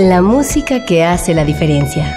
La música que hace la diferencia.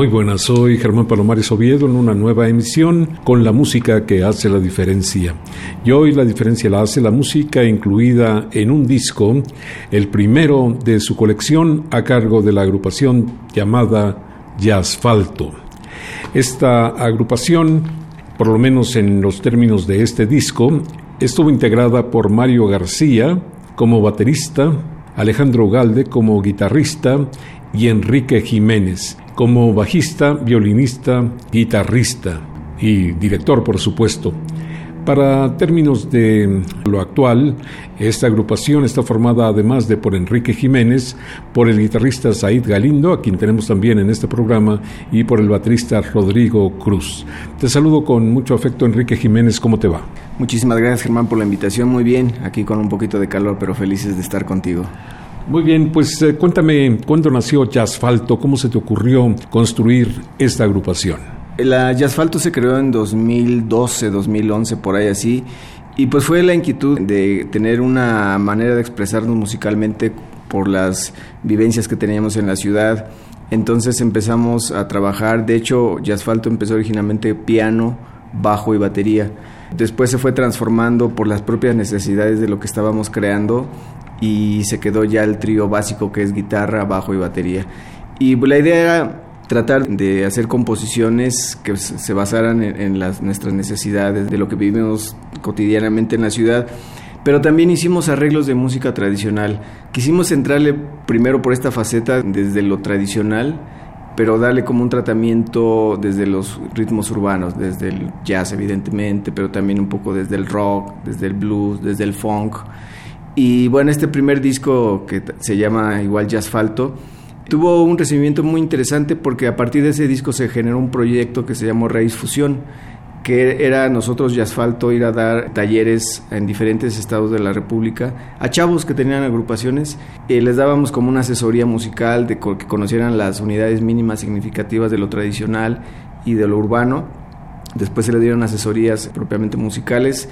Muy buenas, soy Germán Palomares Oviedo en una nueva emisión con la música que hace la diferencia. Y hoy la diferencia la hace la música incluida en un disco, el primero de su colección a cargo de la agrupación llamada Jazzfalto. Esta agrupación, por lo menos en los términos de este disco, estuvo integrada por Mario García como baterista, Alejandro Galde como guitarrista y Enrique Jiménez como bajista, violinista, guitarrista y director, por supuesto. Para términos de lo actual, esta agrupación está formada además de por Enrique Jiménez, por el guitarrista Said Galindo, a quien tenemos también en este programa, y por el baterista Rodrigo Cruz. Te saludo con mucho afecto, Enrique Jiménez, ¿cómo te va? Muchísimas gracias, Germán, por la invitación. Muy bien, aquí con un poquito de calor, pero felices de estar contigo. Muy bien, pues eh, cuéntame cuándo nació Jazzfalto, cómo se te ocurrió construir esta agrupación. La Jazzfalto se creó en 2012, 2011, por ahí así, y pues fue la inquietud de tener una manera de expresarnos musicalmente por las vivencias que teníamos en la ciudad. Entonces empezamos a trabajar, de hecho Jazzfalto empezó originalmente piano, bajo y batería. Después se fue transformando por las propias necesidades de lo que estábamos creando y se quedó ya el trío básico que es guitarra, bajo y batería. Y la idea era tratar de hacer composiciones que se basaran en, las, nuestras necesidades, de lo que vivimos cotidianamente en la ciudad. Pero también hicimos arreglos de música tradicional. Quisimos centrarle primero por esta faceta desde lo tradicional, pero darle como un tratamiento desde los ritmos urbanos, desde el jazz evidentemente, pero también un poco desde el rock, desde el blues, desde el funk. Y bueno, este primer disco que se llama igual Jazzfalto tuvo un recibimiento muy interesante porque a partir de ese disco se generó un proyecto que se llamó Raíz Fusión, que era nosotros Jazzfalto ir a dar talleres en diferentes estados de la República a chavos que tenían agrupaciones. y les dábamos como una asesoría musical de que conocieran las unidades mínimas significativas de lo tradicional y de lo urbano. Después se le dieron asesorías propiamente musicales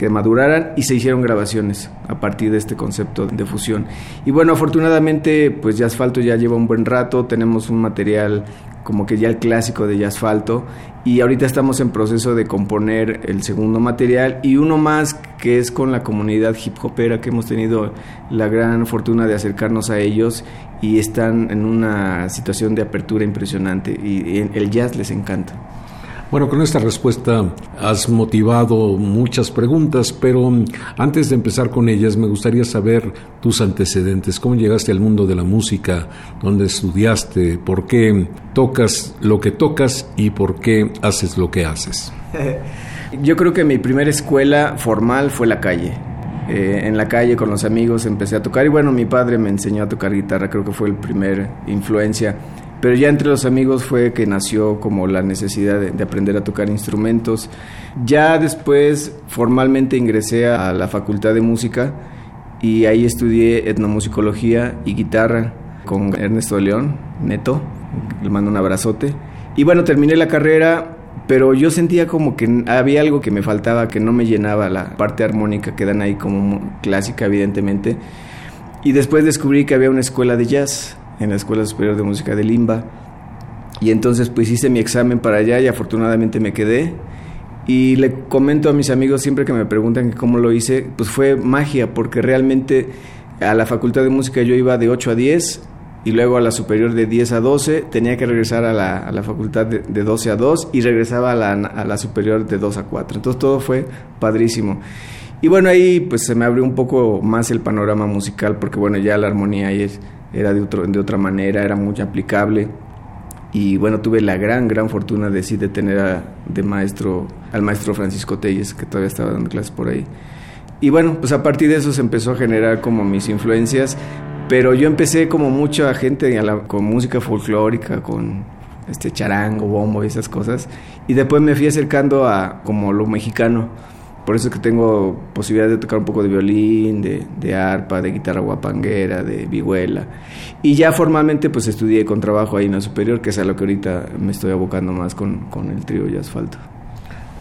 que maduraran y se hicieron grabaciones a partir de este concepto de fusión. Y bueno, afortunadamente pues ya Asfalto ya lleva un buen rato, tenemos un material como que ya el clásico de Asfalto y ahorita estamos en proceso de componer el segundo material y uno más que es con la comunidad hip hopera que hemos tenido la gran fortuna de acercarnos a ellos y están en una situación de apertura impresionante y el jazz les encanta. Bueno, con esta respuesta has motivado muchas preguntas, pero antes de empezar con ellas me gustaría saber tus antecedentes, cómo llegaste al mundo de la música, dónde estudiaste, por qué tocas lo que tocas y por qué haces lo que haces. Yo creo que mi primera escuela formal fue la calle. Eh, en la calle con los amigos empecé a tocar y bueno, mi padre me enseñó a tocar guitarra, creo que fue el primer influencia pero ya entre los amigos fue que nació como la necesidad de, aprender a tocar instrumentos. Ya después formalmente ingresé a la Facultad de Música y ahí estudié etnomusicología y guitarra con Ernesto León, Neto, le mando un abrazote. Y bueno, terminé la carrera, pero yo sentía como que había algo que me faltaba, que no me llenaba la parte armónica que dan ahí como clásica, evidentemente. Y después descubrí que había una escuela de jazz en la Escuela Superior de Música de Limba. Y entonces pues hice mi examen para allá y afortunadamente me quedé. Y le comento a mis amigos siempre que me preguntan cómo lo hice, pues fue magia, porque realmente a la facultad de música yo iba de 8 a 10 y luego a la superior de 10 a 12, tenía que regresar a la, a la facultad de, de, 12 a 2 y regresaba a la, a la superior de 2 a 4. Entonces todo fue padrísimo. Y bueno, ahí pues se me abrió un poco más el panorama musical porque bueno, ya la armonía ahí es, era de, otro, de otra manera, era muy aplicable. Y bueno, tuve la gran, gran fortuna de sí de tener a, de maestro, al maestro Francisco Telles, que todavía estaba dando clases por ahí. Y bueno, pues a partir de eso se empezó a generar como mis influencias, pero yo empecé como mucha gente con música folclórica, con este charango, bombo y esas cosas. Y después me fui acercando a como lo mexicano. Por eso es que tengo posibilidad de tocar un poco de violín, de, arpa, de guitarra guapanguera, de vihuela. Y ya formalmente pues estudié con trabajo ahí en la superior, que es a lo que ahorita me estoy abocando más con, con el trío y asfalto.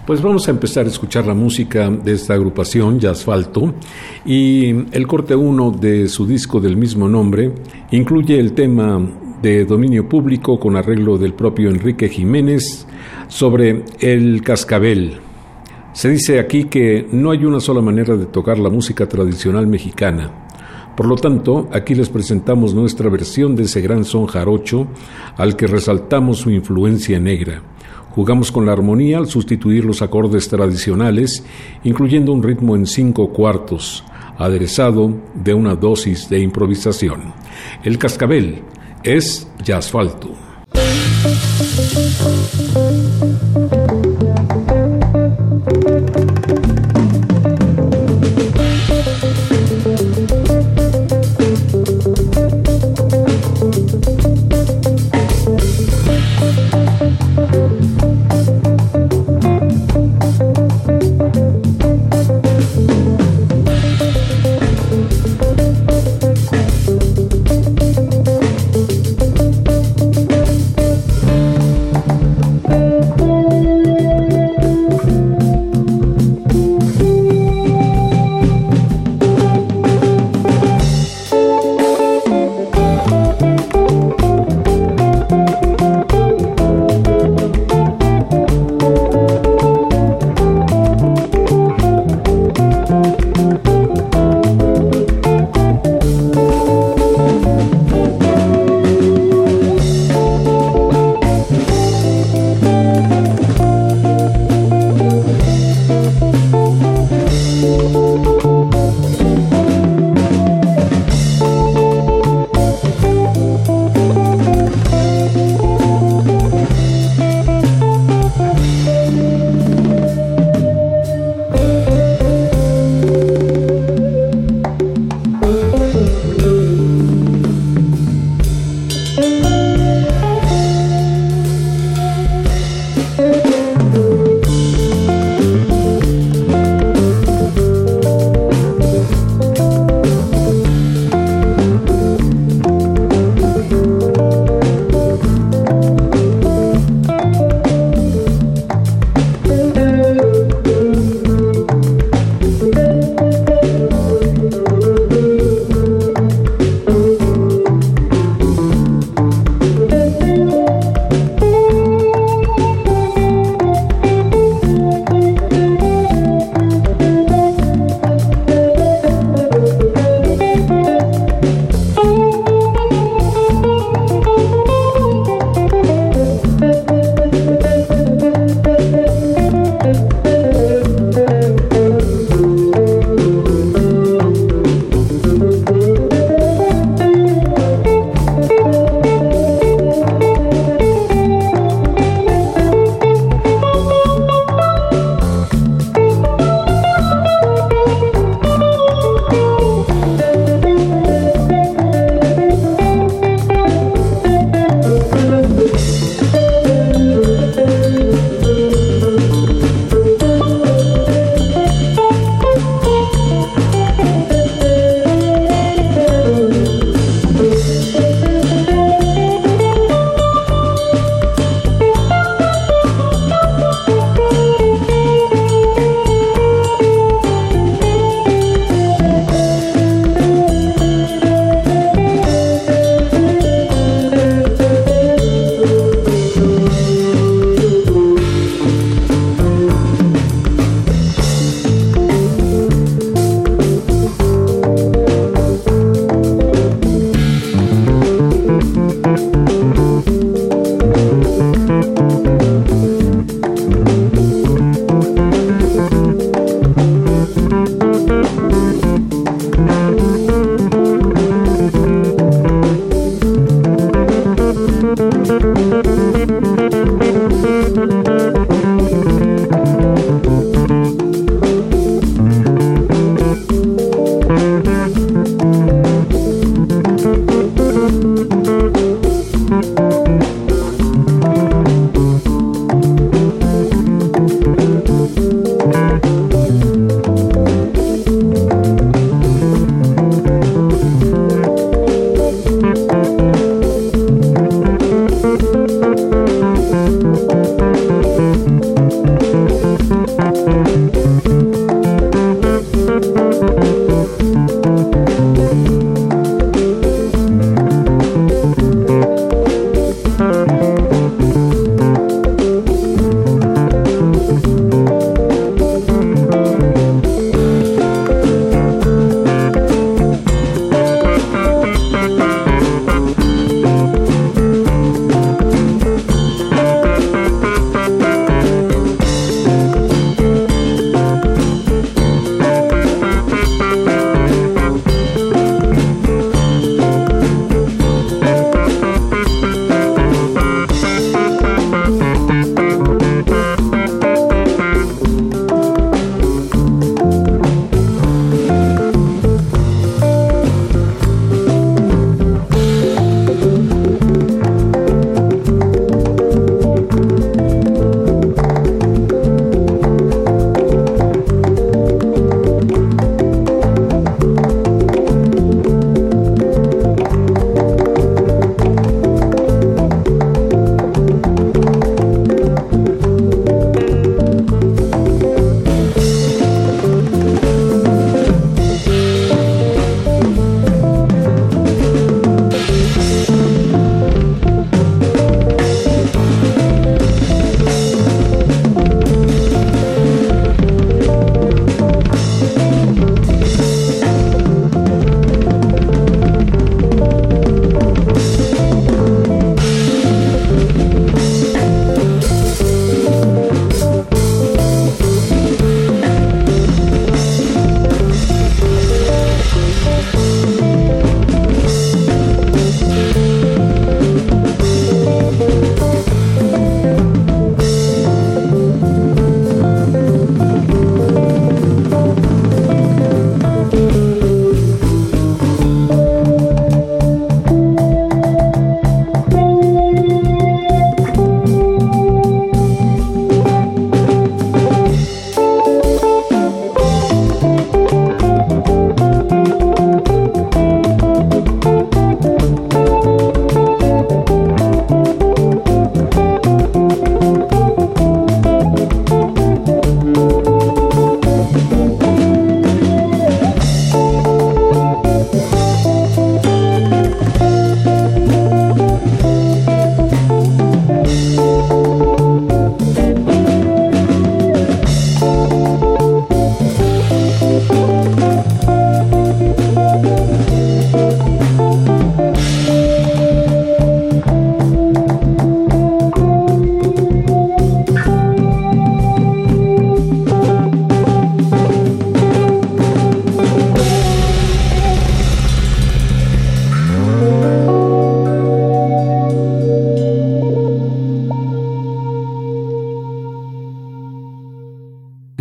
Pues vamos a empezar a escuchar la música de esta agrupación, Asfalto, y el corte 1 de su disco del mismo nombre incluye el tema de dominio público con arreglo del propio Enrique Jiménez sobre el cascabel. Se dice aquí que no hay una sola manera de tocar la música tradicional mexicana. Por lo tanto, aquí les presentamos nuestra versión de ese gran son jarocho al que resaltamos su influencia negra. Jugamos con la armonía al sustituir los acordes tradicionales, incluyendo un ritmo en cinco cuartos, aderezado de una dosis de improvisación. El cascabel es jazzfalto.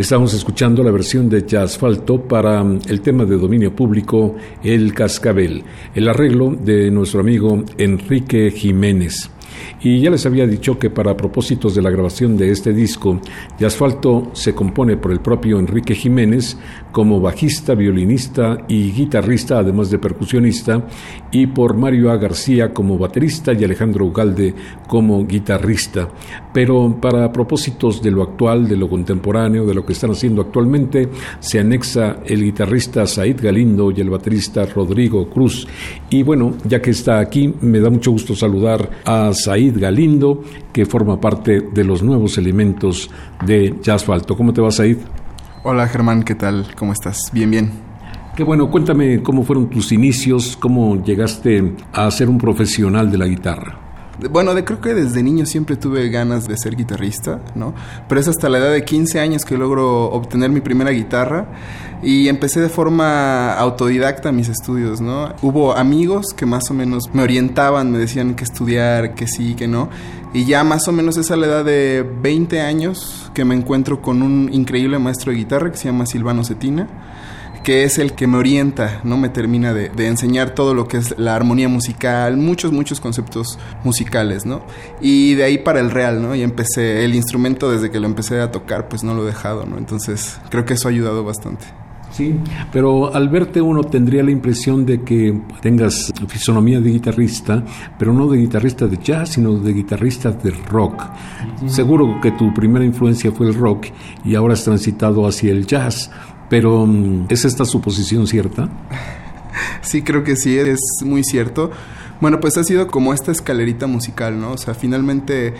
Estamos escuchando la versión de Asfalto para mm, el tema de dominio público El Cascabel, el arreglo de nuestro amigo Enrique Jiménez. Y ya les había dicho que para propósitos de la grabación de este disco, de Asfalto se compone por el propio Enrique Jiménez como bajista, violinista y guitarrista, además de percusionista, y por Mario A. García como baterista y Alejandro Ugalde como guitarrista. Pero para propósitos de lo actual, de lo contemporáneo, de lo que están haciendo actualmente, se anexa el guitarrista Said Galindo y el baterista Rodrigo Cruz. Y bueno, ya que está aquí, me da mucho gusto saludar a Said Galindo, que forma parte de los nuevos elementos de Jazzfalto. ¿Cómo te va, Said? Hola Germán, ¿qué tal? ¿Cómo estás? Bien, bien. Qué bueno, cuéntame cómo fueron tus inicios, cómo llegaste a ser un profesional de la guitarra. Bueno, de, creo que desde niño siempre tuve ganas de ser guitarrista, ¿no? Pero es hasta la edad de 15 años que logro obtener mi primera guitarra y empecé de forma autodidacta mis estudios, ¿no? Hubo amigos que más o menos me orientaban, me decían que estudiar, que sí, que no. Y ya más o menos es a la edad de 20 años que me encuentro con un increíble maestro de guitarra que se llama Silvano Cetina que es el que me orienta, ¿no? Me termina de, enseñar todo lo que es la armonía musical, muchos, muchos conceptos musicales, ¿no? Y de ahí para el real, ¿no? Y empecé, el instrumento desde que lo empecé a tocar, pues no lo he dejado, ¿no? Entonces creo que eso ha ayudado bastante. Sí, pero al verte uno tendría la impresión de que tengas fisonomía de guitarrista, pero no de guitarrista de jazz, sino de guitarrista de rock. Seguro que tu primera influencia fue el rock y ahora has transitado hacia el jazz. Pero, mm, ¿es esta suposición cierta? Sí, creo que sí, es muy cierto. Bueno, pues ha sido como esta escalerita musical, ¿no? O sea, finalmente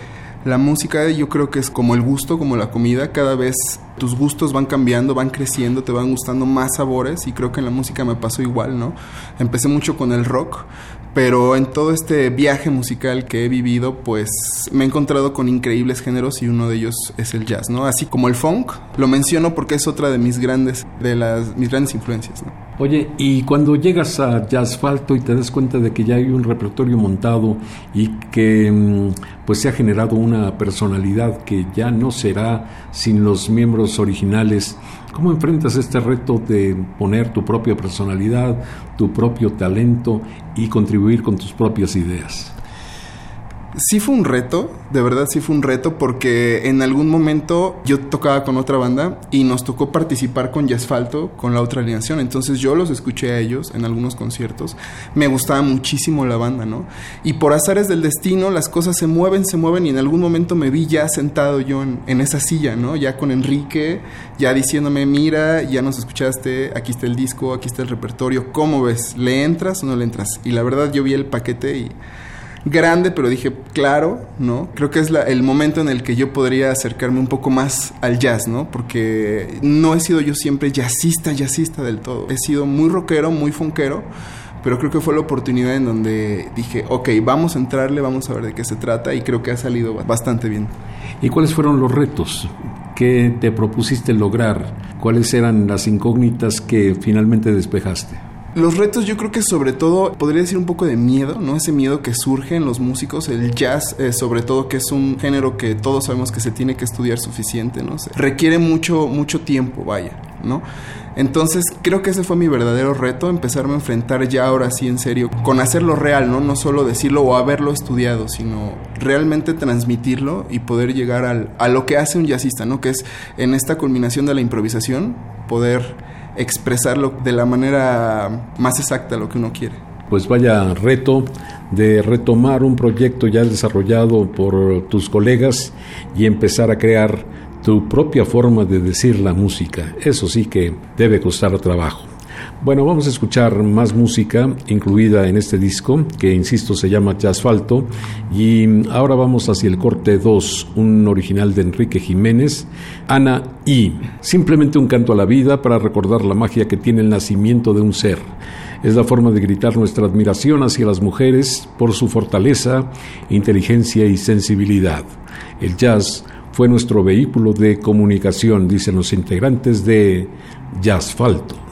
la música yo creo que es como el gusto, como la comida, cada vez tus gustos van cambiando, van creciendo, te van gustando más sabores y creo que en la música me pasó igual, ¿no? Empecé mucho con el rock, pero en todo este viaje musical que he vivido, pues me he encontrado con increíbles géneros y uno de ellos es el jazz, ¿no? Así como el funk, lo menciono porque es otra de mis grandes, de las, mis grandes influencias, ¿no? Oye, y cuando llegas a Jazzfalto y te das cuenta de que ya hay un repertorio montado y que mm, pues se ha generado una personalidad que ya no será sin los miembros originales, ¿cómo enfrentas este reto de poner tu propia personalidad, tu propio talento y contribuir con tus propias ideas? Sí fue un reto, de verdad sí fue un reto porque en algún momento yo tocaba con otra banda y nos tocó participar con Yasfalto, con la otra alineación, entonces yo los escuché a ellos en algunos conciertos, me gustaba muchísimo la banda, ¿no? Y por azares del destino las cosas se mueven, se mueven y en algún momento me vi ya sentado yo en, en esa silla, ¿no? Ya con Enrique, ya diciéndome, mira, ya nos escuchaste, aquí está el disco, aquí está el repertorio, ¿cómo ves? ¿Le entras o no le entras? Y la verdad yo vi el paquete y grande, pero dije, claro, ¿no? Creo que es el momento en el que yo podría acercarme un poco más al jazz, ¿no? Porque no he sido yo siempre jazzista, jazzista del todo. He sido muy rockero, muy funkero, pero creo que fue la oportunidad en donde dije, ok, vamos a entrarle, vamos a ver de qué se trata y creo que ha salido bastante bien. ¿Y cuáles fueron los retos que te propusiste lograr? ¿Cuáles eran las incógnitas que finalmente despejaste? Los retos yo creo que sobre todo podría decir un poco de miedo, ¿no? Ese miedo que surge en los músicos, el jazz eh, sobre todo que es un género que todos sabemos que se tiene que estudiar suficiente, ¿no? requiere mucho, mucho tiempo, vaya, ¿no? Entonces creo que ese fue mi verdadero reto, empezarme a enfrentar ya ahora sí en serio, con hacerlo real, ¿no? No solo decirlo o haberlo estudiado, sino realmente transmitirlo y poder llegar al, a lo que hace un jazzista, ¿no? Que es en esta culminación de la improvisación, poder expresarlo de la manera más exacta lo que uno quiere. Pues vaya reto de retomar un proyecto ya desarrollado por tus colegas y empezar a crear tu propia forma de decir la música. Eso sí que debe costar trabajo. Bueno, vamos a escuchar más música incluida en este disco, que insisto se llama Jazzfalto, y ahora vamos hacia el corte 2, un original de Enrique Jiménez, Ana y simplemente un canto a la vida para recordar la magia que tiene el nacimiento de un ser. Es la forma de gritar nuestra admiración hacia las mujeres por su fortaleza, inteligencia y sensibilidad. El jazz fue nuestro vehículo de comunicación, dicen los integrantes de Jazzfalto.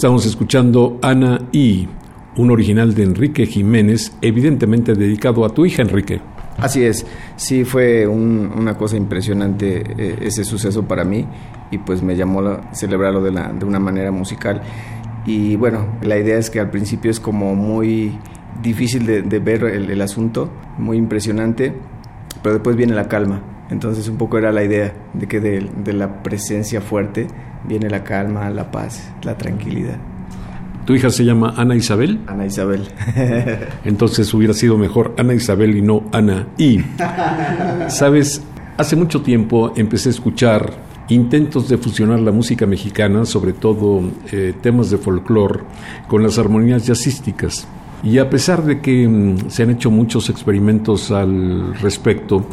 Estamos escuchando Ana y un original de Enrique Jiménez, evidentemente dedicado a tu hija, Enrique. Así es, sí fue una cosa impresionante eh, ese suceso para mí y pues me llamó a celebrarlo de, la, de una manera musical. Y bueno, la idea es que al principio es como muy difícil de, ver el, asunto, muy impresionante, pero después viene la calma. Entonces un poco era la idea de que de, de la presencia fuerte viene la calma, la paz, la tranquilidad. ¿Tu hija se llama Ana Isabel? Ana Isabel. Entonces hubiera sido mejor Ana Isabel y no Ana y. Sabes, hace mucho tiempo empecé a escuchar intentos de fusionar la música mexicana, sobre todo eh, temas de folclore, con las armonías jazzísticas. Y a pesar de que mm, se han hecho muchos experimentos al respecto,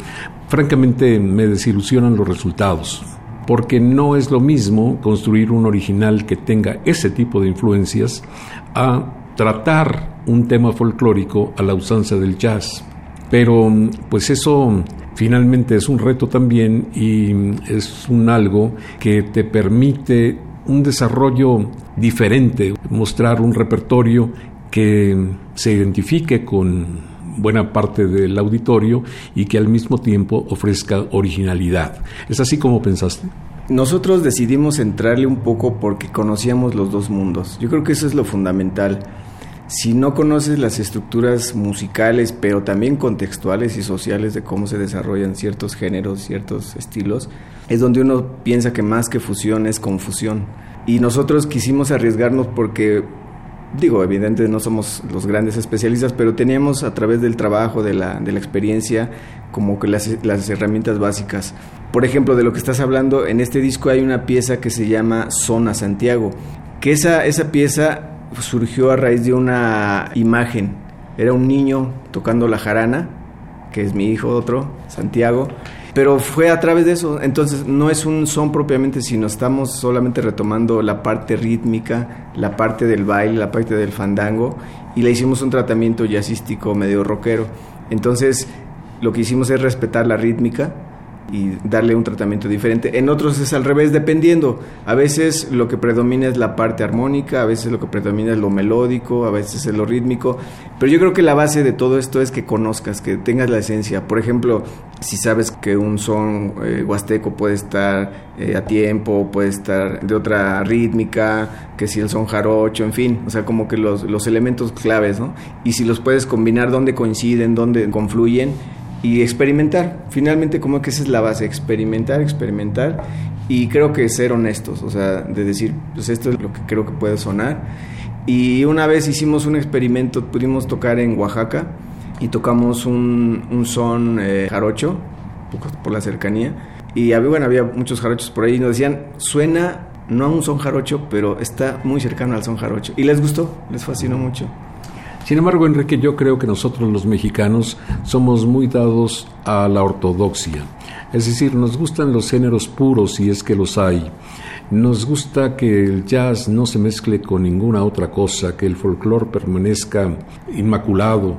francamente me desilusionan los resultados porque no es lo mismo construir un original que tenga ese tipo de influencias a tratar un tema folclórico a la usanza del jazz. Pero pues eso finalmente es un reto también y es un algo que te permite un desarrollo diferente, mostrar un repertorio que se identifique con buena parte del auditorio y que al mismo tiempo ofrezca originalidad. ¿Es así como pensaste? Nosotros decidimos entrarle un poco porque conocíamos los dos mundos. Yo creo que eso es lo fundamental. Si no conoces las estructuras musicales, pero también contextuales y sociales de cómo se desarrollan ciertos géneros, ciertos estilos, es donde uno piensa que más que fusión es confusión. Y nosotros quisimos arriesgarnos porque digo, evidentemente no somos los grandes especialistas, pero teníamos a través del trabajo, de la, de la experiencia, como que las, las, herramientas básicas. Por ejemplo, de lo que estás hablando, en este disco hay una pieza que se llama Zona Santiago, que esa, esa pieza surgió a raíz de una imagen. Era un niño tocando la jarana, que es mi hijo otro, Santiago, pero fue a través de eso. Entonces no es un son propiamente, sino estamos solamente retomando la parte rítmica, la parte del baile, la parte del fandango y le hicimos un tratamiento jazzístico medio rockero. Entonces lo que hicimos es respetar la rítmica y darle un tratamiento diferente. En otros es al revés, dependiendo. A veces lo que predomina es la parte armónica, a veces lo que predomina es lo melódico, a veces es lo rítmico. Pero yo creo que la base de todo esto es que conozcas, que tengas la esencia. Por ejemplo, si sabes que un son eh, huasteco puede estar eh, a tiempo, puede estar de otra rítmica, que si el son jarocho, en fin, o sea, como que los, los elementos claves, ¿no? Y si los puedes combinar, dónde coinciden, dónde confluyen y experimentar. Finalmente, como que esa es la base, experimentar, experimentar y creo que ser honestos, o sea, de decir, pues esto es lo que creo que puede sonar. Y una vez hicimos un experimento, pudimos tocar en Oaxaca y tocamos un, un son eh, jarocho, por la cercanía, y había, bueno, había muchos jarochos por ahí y nos decían, suena no a un son jarocho, pero está muy cercano al son jarocho. Y les gustó, les fascinó mucho. Sin embargo, Enrique, yo creo que nosotros los mexicanos somos muy dados a la ortodoxia. Es decir, nos gustan los géneros puros si es que los hay. Nos gusta que el jazz no se mezcle con ninguna otra cosa, que el folclore permanezca inmaculado,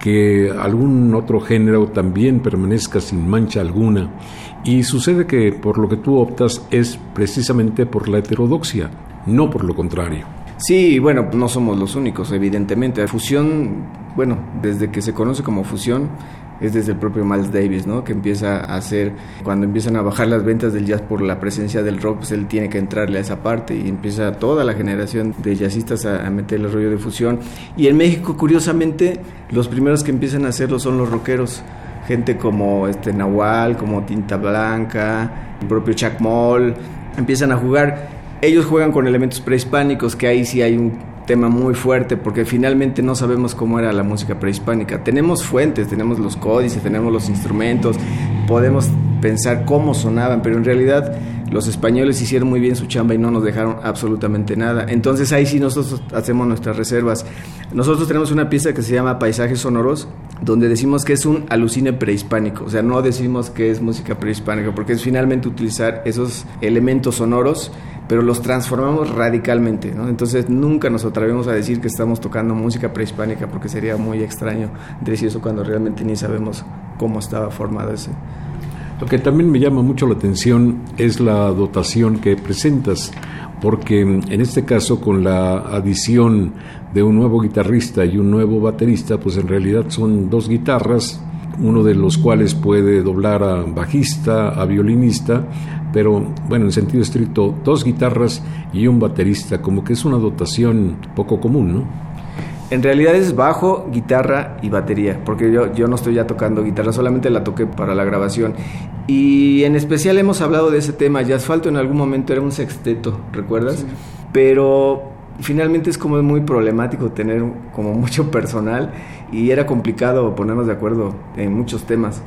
que algún otro género también permanezca sin mancha alguna. Y sucede que por lo que tú optas es precisamente por la heterodoxia, no por lo contrario. Sí, bueno, no somos los únicos, evidentemente. Fusión, bueno, desde que se conoce como fusión, es desde el propio Miles Davis, ¿no? Que empieza a hacer, cuando empiezan a bajar las ventas del jazz por la presencia del rock, pues él tiene que entrarle a esa parte y empieza toda la generación de jazzistas a, meter el rollo de fusión. Y en México, curiosamente, los primeros que empiezan a hacerlo son los rockeros. Gente como este Nahual, como Tinta Blanca, el propio Chuck Moll, empiezan a jugar ellos juegan con elementos prehispánicos, que ahí sí hay un tema muy fuerte, porque finalmente no sabemos cómo era la música prehispánica. Tenemos fuentes, tenemos los códices, tenemos los instrumentos, podemos pensar cómo sonaban, pero en realidad los españoles hicieron muy bien su chamba y no nos dejaron absolutamente nada. Entonces ahí sí nosotros hacemos nuestras reservas. Nosotros tenemos una pieza que se llama Paisajes Sonoros, donde decimos que es un alucine prehispánico, o sea, no decimos que es música prehispánica, porque es finalmente utilizar esos elementos sonoros pero los transformamos radicalmente. Entonces nunca nos atrevemos a decir que estamos tocando música prehispánica porque sería muy extraño decir eso cuando realmente ni sabemos cómo estaba formado ese. Lo que también me llama mucho la atención es la dotación que presentas, porque en este caso con la adición de un nuevo guitarrista y un nuevo baterista, pues en realidad son dos guitarras, uno de los cuales puede doblar a bajista, a violinista, pero bueno, en sentido estricto, dos guitarras y un baterista, como que es una dotación poco común, ¿no? En realidad es bajo, guitarra y batería, porque yo, yo no estoy ya tocando guitarra, solamente la toqué para la grabación. Y en especial hemos hablado de ese tema, ya Asfalto en algún momento era un sexteto, ¿recuerdas? Pero finalmente es como muy problemático tener como mucho personal y era complicado ponernos de acuerdo en muchos temas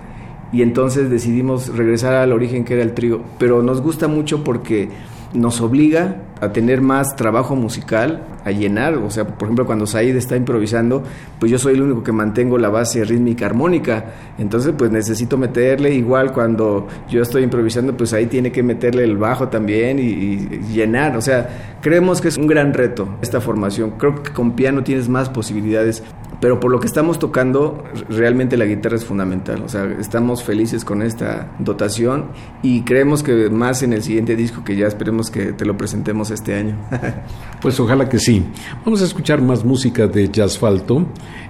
y entonces decidimos regresar al origen que era el trío. Pero nos gusta mucho porque nos obliga a tener más trabajo musical, a llenar, o sea, por ejemplo, cuando Said está improvisando, pues yo soy el único que mantengo la base rítmica armónica, entonces pues necesito meterle igual cuando yo estoy improvisando, pues ahí tiene que meterle el bajo también y, y llenar, o sea, creemos que es un gran reto esta formación, creo que con piano tienes más posibilidades pero por lo que estamos tocando, realmente la guitarra es fundamental. O sea, estamos felices con esta dotación y creemos que más en el siguiente disco que ya esperemos que te lo presentemos este año. pues ojalá que sí. Vamos a escuchar más música de Jazzfalto.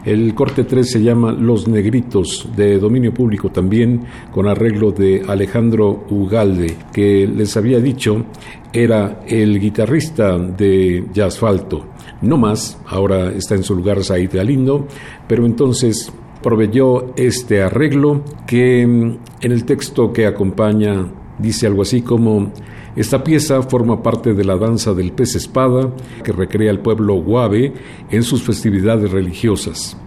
El corte 3 se llama Los Negritos, de dominio público también, con arreglo de Alejandro Ugalde, que les había dicho era el guitarrista de Jazzfalto. No más, ahora está en su lugar Said Galindo, pero entonces proveyó este arreglo que mm, en el texto que acompaña dice algo así como esta pieza forma parte de la danza del pez espada que recrea el pueblo guave en sus festividades religiosas.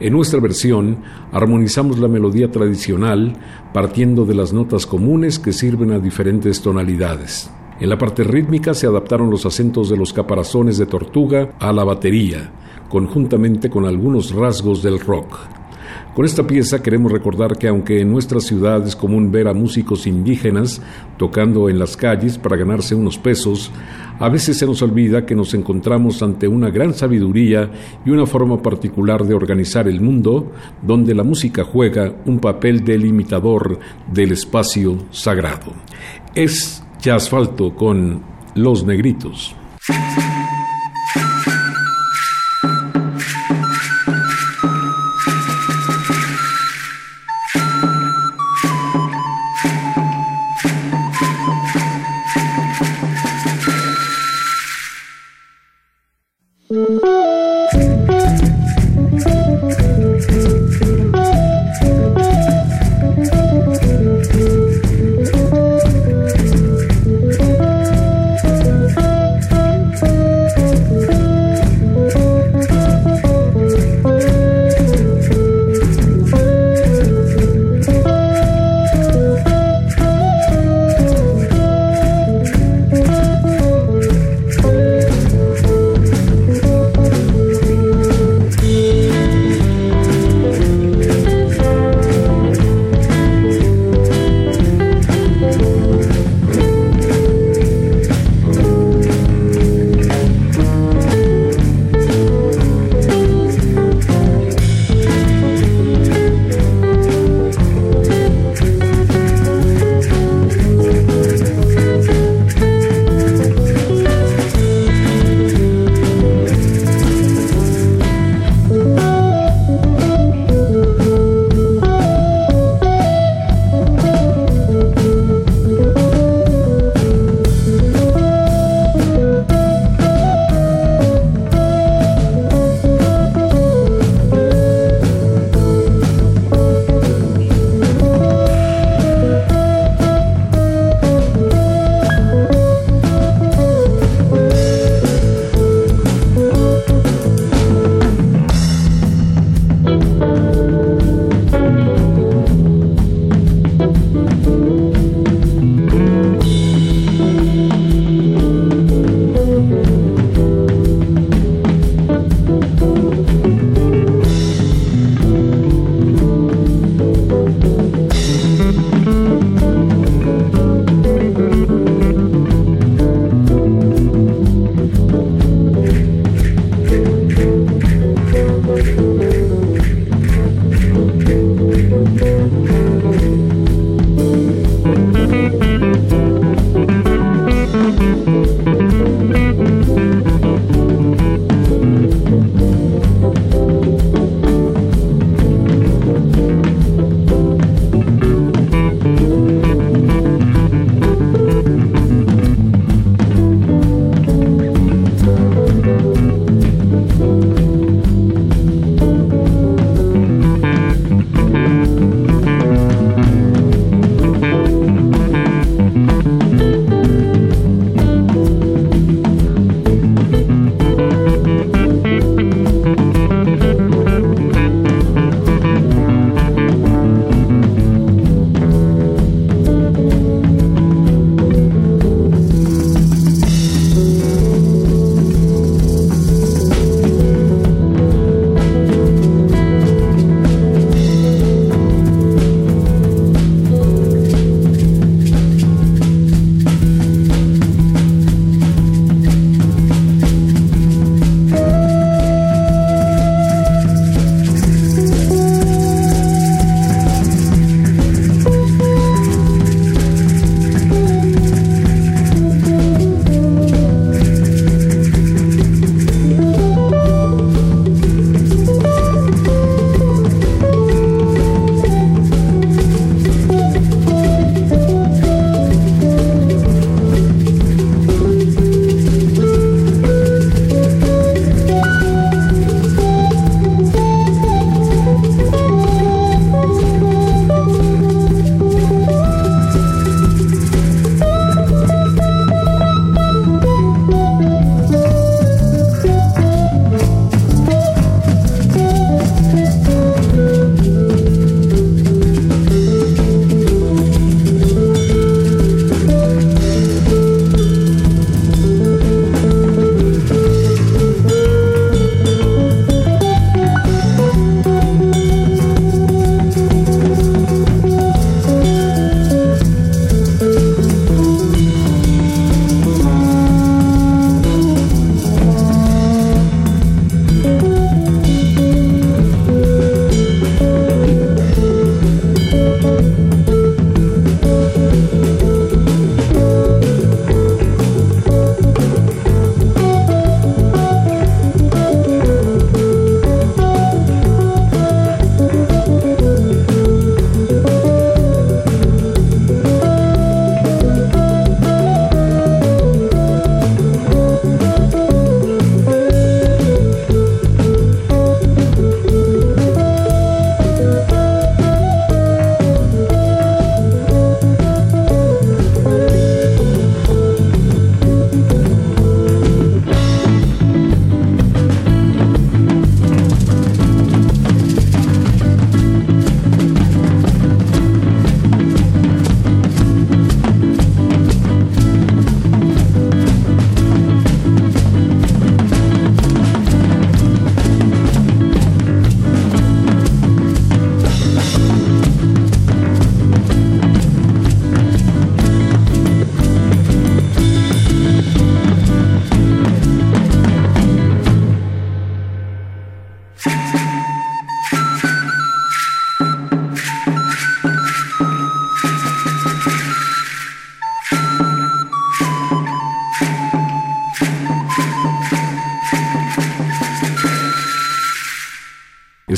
En nuestra versión, armonizamos la melodía tradicional partiendo de las notas comunes que sirven a diferentes tonalidades. En la parte rítmica se adaptaron los acentos de los caparazones de tortuga a la batería, conjuntamente con algunos rasgos del rock. Con esta pieza queremos recordar que aunque en nuestra ciudad es común ver a músicos indígenas tocando en las calles para ganarse unos pesos, a veces se nos olvida que nos encontramos ante una gran sabiduría y una forma particular de organizar el mundo, donde la música juega un papel delimitador del espacio sagrado. Es ya asfalto con Los Negritos.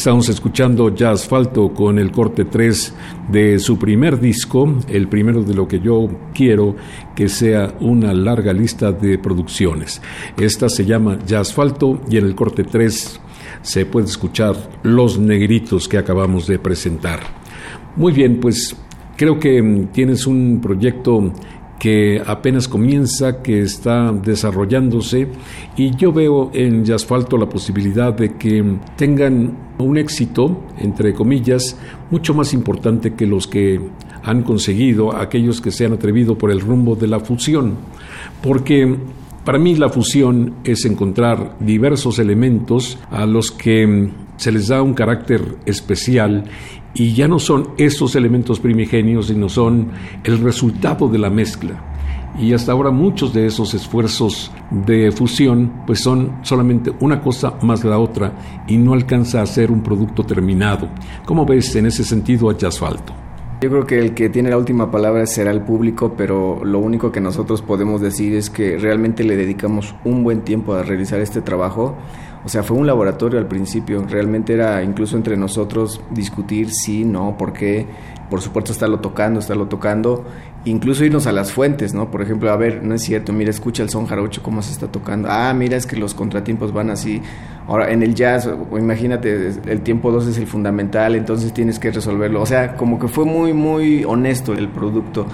Estamos escuchando Ya Asfalto con el corte 3 de su primer disco, el primero de lo que yo quiero que sea una larga lista de producciones. Esta se llama Ya Asfalto y en el corte 3 se puede escuchar Los Negritos que acabamos de presentar. Muy bien, pues creo que mm, tienes un proyecto que apenas comienza, que está desarrollándose y yo veo en Yasfalto la posibilidad de que tengan un éxito, entre comillas, mucho más importante que los que han conseguido aquellos que se han atrevido por el rumbo de la fusión, porque para mí la fusión es encontrar diversos elementos a los que se les da un carácter especial y ya no son esos elementos primigenios, sino son el resultado de la mezcla. Y hasta ahora muchos de esos esfuerzos de fusión pues son solamente una cosa más la otra y no alcanza a ser un producto terminado. ¿Cómo ves en ese sentido a Asfalto? Yo creo que el que tiene la última palabra será el público, pero lo único que nosotros podemos decir es que realmente le dedicamos un buen tiempo a realizar este trabajo. O sea, fue un laboratorio al principio, realmente era incluso entre nosotros discutir sí, no, por qué, por supuesto estarlo tocando, estarlo tocando, incluso irnos a las fuentes, ¿no? Por ejemplo, a ver, no es cierto, mira, escucha el son jarocho, cómo se está tocando, ah, mira, es que los contratiempos van así, ahora en el jazz, imagínate, el tiempo 2 es el fundamental, entonces tienes que resolverlo, o sea, como que fue muy, muy honesto el producto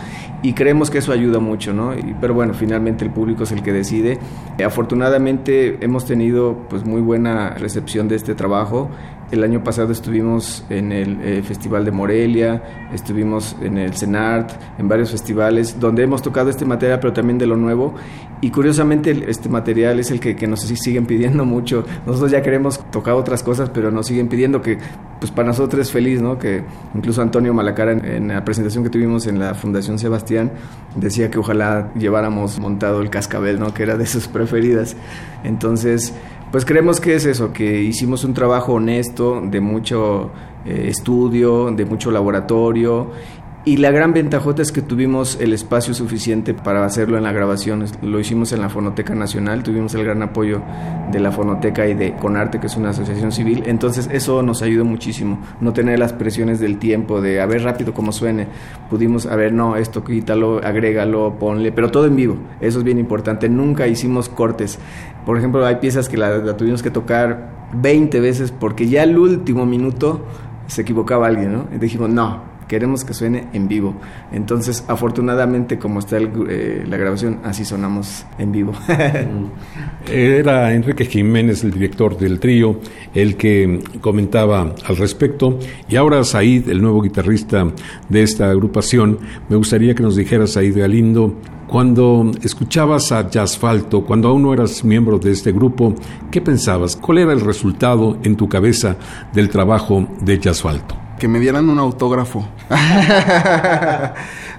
y creemos que eso ayuda mucho, ¿no? pero bueno, finalmente el público es el que decide. afortunadamente hemos tenido pues muy buena recepción de este trabajo. El año pasado estuvimos en el eh, Festival de Morelia, estuvimos en el CENART, en varios festivales donde hemos tocado este material, pero también de lo nuevo. Y curiosamente este material es el que, que nos siguen pidiendo mucho. Nosotros ya queremos tocar otras cosas, pero nos siguen pidiendo que, pues para nosotros es feliz, ¿no? Que incluso Antonio Malacara en, la presentación que tuvimos en la Fundación Sebastián decía que ojalá lleváramos montado el cascabel, ¿no? Que era de sus preferidas. Entonces, pues creemos que es eso, que hicimos un trabajo honesto, de mucho eh, estudio, de mucho laboratorio y la gran ventajota es que tuvimos el espacio suficiente para hacerlo en la grabación. Lo hicimos en la Fonoteca Nacional, tuvimos el gran apoyo de la Fonoteca y de Conarte, que es una asociación civil. Entonces eso nos ayudó muchísimo, no tener las presiones del tiempo, de a ver rápido cómo suene. Pudimos, a ver, no, esto quítalo, agrégalo, ponle, pero todo en vivo. Eso es bien importante. Nunca hicimos cortes. Por ejemplo, hay piezas que la, tuvimos que tocar 20 veces porque ya el último minuto se equivocaba alguien, ¿no? Y dijimos, no, queremos que suene en vivo. Entonces, afortunadamente, como está eh, la grabación, así sonamos en vivo. Era Enrique Jiménez, el director del trío, el que comentaba al respecto. Y ahora Said, el nuevo guitarrista de esta agrupación, me gustaría que nos dijeras, Said Galindo, cuando escuchabas a Jazzfalto, cuando aún no eras miembro de este grupo, ¿qué pensabas? ¿Cuál era el resultado en tu cabeza del trabajo de Jazzfalto? Que me dieran un autógrafo.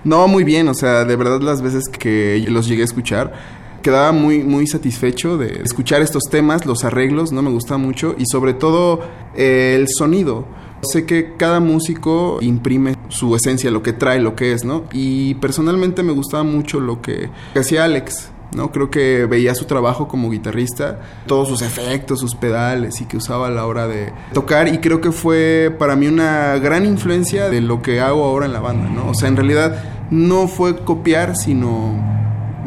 no, muy bien, o sea, de verdad las veces que los llegué a escuchar, quedaba muy, muy satisfecho de escuchar estos temas, los arreglos, no me gusta mucho, y sobre todo eh, el sonido. Sé que cada músico imprime su esencia, lo que trae, lo que es, ¿no? Y personalmente me gustaba mucho lo que hacía Alex. ¿No? Creo que veía su trabajo como guitarrista, todos sus efectos, sus pedales y que usaba a la hora de tocar y creo que fue para mí una gran influencia de lo que hago ahora en la banda, ¿no? O sea, en realidad no fue copiar, sino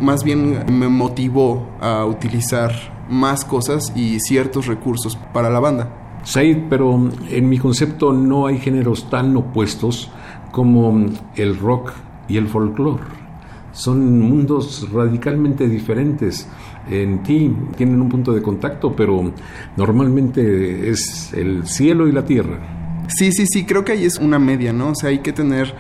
más bien me motivó a utilizar más cosas y ciertos recursos para la banda. Said, pero en mi concepto no hay géneros tan opuestos como el rock y el folclore son mundos radicalmente diferentes. En ti tienen un punto de contacto, pero normalmente es el cielo y la tierra. Sí, sí, sí, creo que ahí es una media, ¿no? O sea, hay que tener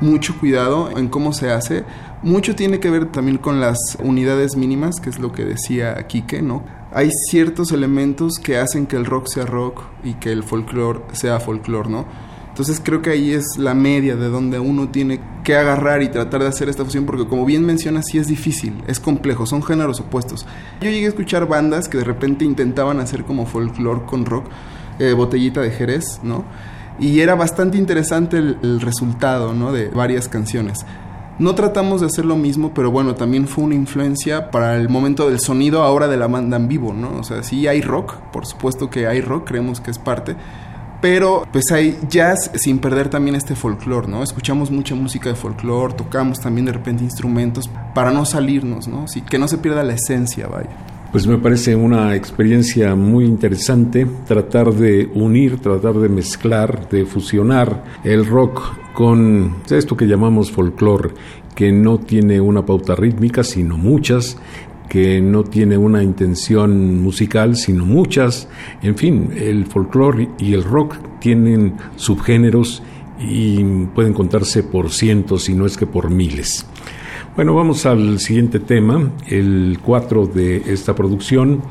mucho cuidado en cómo se hace. Mucho tiene que ver también con las unidades mínimas, que es lo que decía Kike, ¿no? Hay ciertos elementos que hacen que el rock sea rock y que el folclore sea folclore, ¿no? Entonces creo que ahí es la media de donde uno tiene que agarrar y tratar de hacer esta fusión, porque como bien mencionas, sí es difícil, es complejo, son géneros opuestos. Yo llegué a escuchar bandas que de repente intentaban hacer como folclore con rock, eh, botellita de Jerez, ¿no? Y era bastante interesante el, resultado, ¿no? De varias canciones. No tratamos de hacer lo mismo, pero bueno, también fue una influencia para el momento del sonido ahora de la banda en vivo, ¿no? O sea, sí hay rock, por supuesto que hay rock, creemos que es parte, pero pues hay jazz sin perder también este folclore, ¿no? Escuchamos mucha música de folclore, tocamos también de repente instrumentos para no salirnos, ¿no? Que no se pierda la esencia, vaya. Pues me parece una experiencia muy interesante tratar de unir, tratar de mezclar, de fusionar el rock con esto que llamamos folclore, que no tiene una pauta rítmica, sino muchas, que no tiene una intención musical, sino muchas. En fin, el folclore y el rock tienen subgéneros y pueden contarse por cientos, si no es que por miles. Bueno, vamos al siguiente tema, el 4 de esta producción,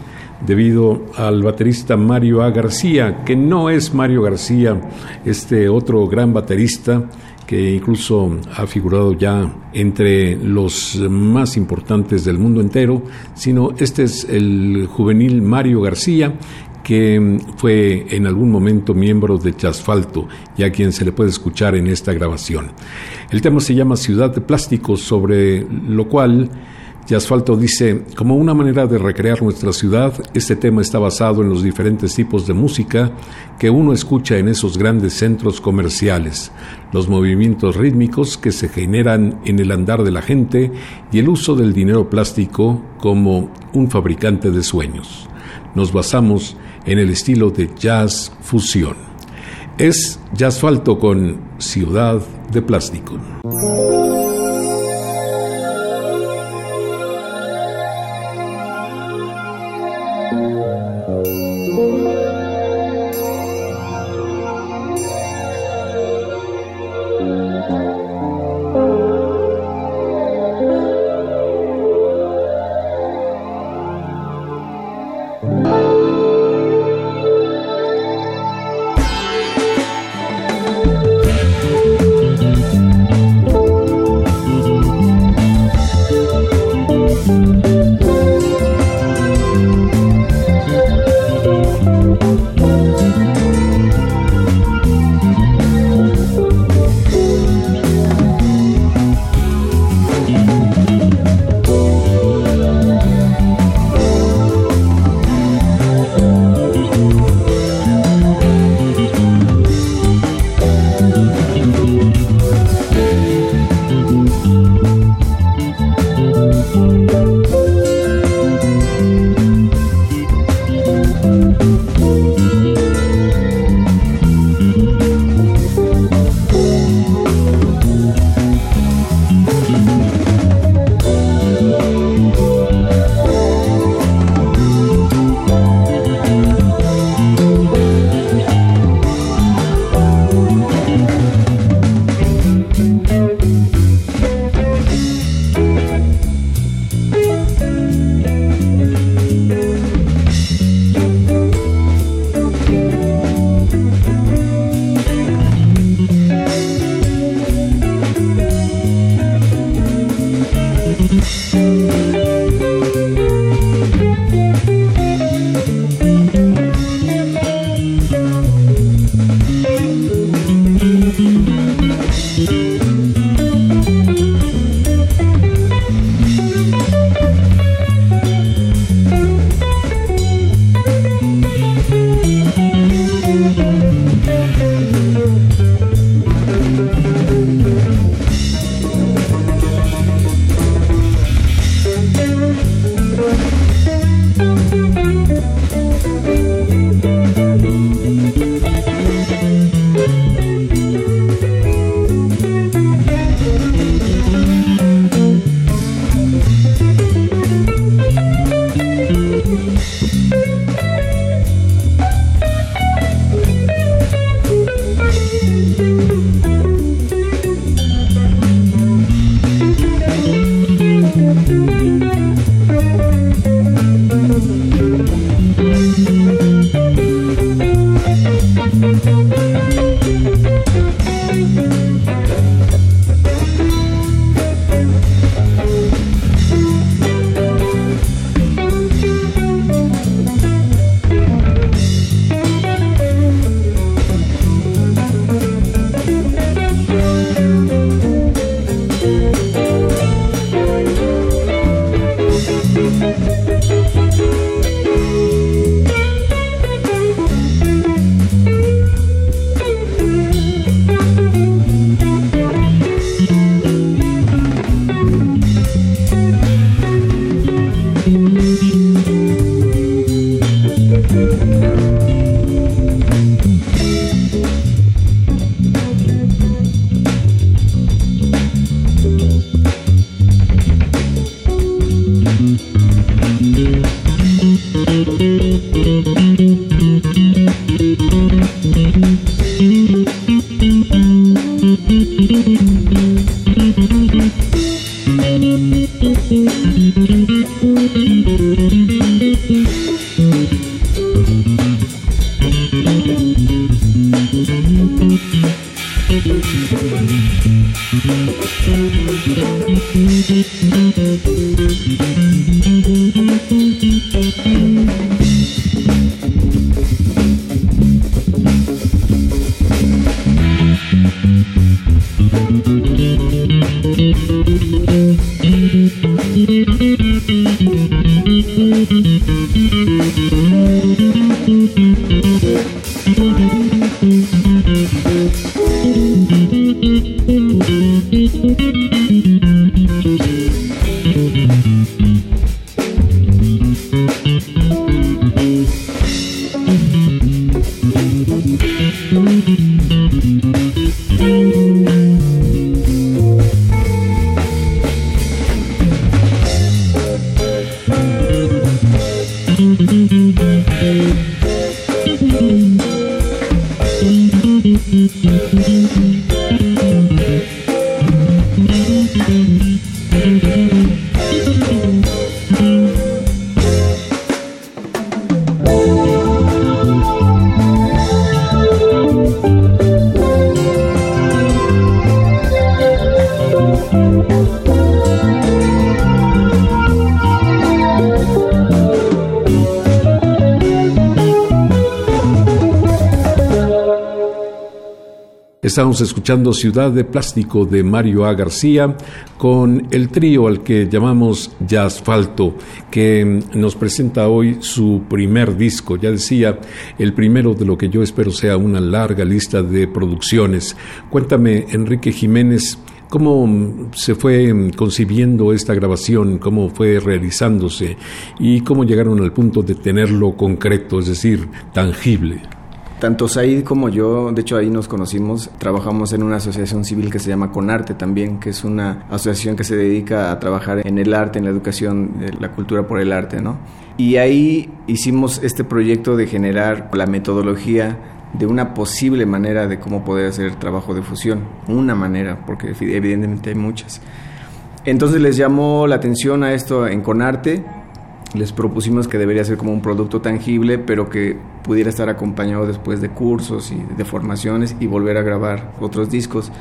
debido al baterista Mario A. García, que no es Mario García, este otro gran baterista incluso ha figurado ya entre los más importantes del mundo entero, sino este es el juvenil Mario García, que fue en algún momento miembro de Chasfalto y a quien se le puede escuchar en esta grabación. El tema se llama Ciudad de Plástico, sobre lo cual Chasfalto dice, como una manera de recrear nuestra ciudad, este tema está basado en los diferentes tipos de música que uno escucha en esos grandes centros comerciales, los movimientos rítmicos que se generan en el andar de la gente y el uso del dinero plástico como un fabricante de sueños. Nos basamos en el estilo de jazz fusión. Es Jazz Falto con Ciudad de Plástico. Estamos escuchando Ciudad de Plástico de Mario A. García con el trío al que llamamos Asfalto, que nos presenta hoy su primer disco. Ya decía, el primero de lo que yo espero sea una larga lista de producciones. Cuéntame, Enrique Jiménez, ¿Cómo se fue concibiendo esta grabación? ¿Cómo fue realizándose? ¿Y cómo llegaron al punto de tenerlo concreto, es decir, tangible? Tanto Said como yo, de hecho ahí nos conocimos, trabajamos en una asociación civil que se llama Conarte también, que es una asociación que se dedica a trabajar en el arte, en la educación, de la cultura por el arte, ¿no? Y ahí hicimos este proyecto de generar la metodología de una posible manera de cómo poder hacer trabajo de fusión, una manera, porque evidentemente hay muchas. Entonces les llamó la atención a esto en Conarte, les propusimos que debería ser como un producto tangible, pero que pudiera estar acompañado después de cursos y de formaciones y volver a grabar otros discos.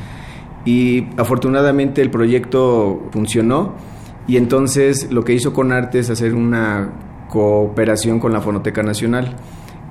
Y afortunadamente el proyecto funcionó y entonces lo que hizo con Arte es hacer una cooperación con la Fonoteca Nacional.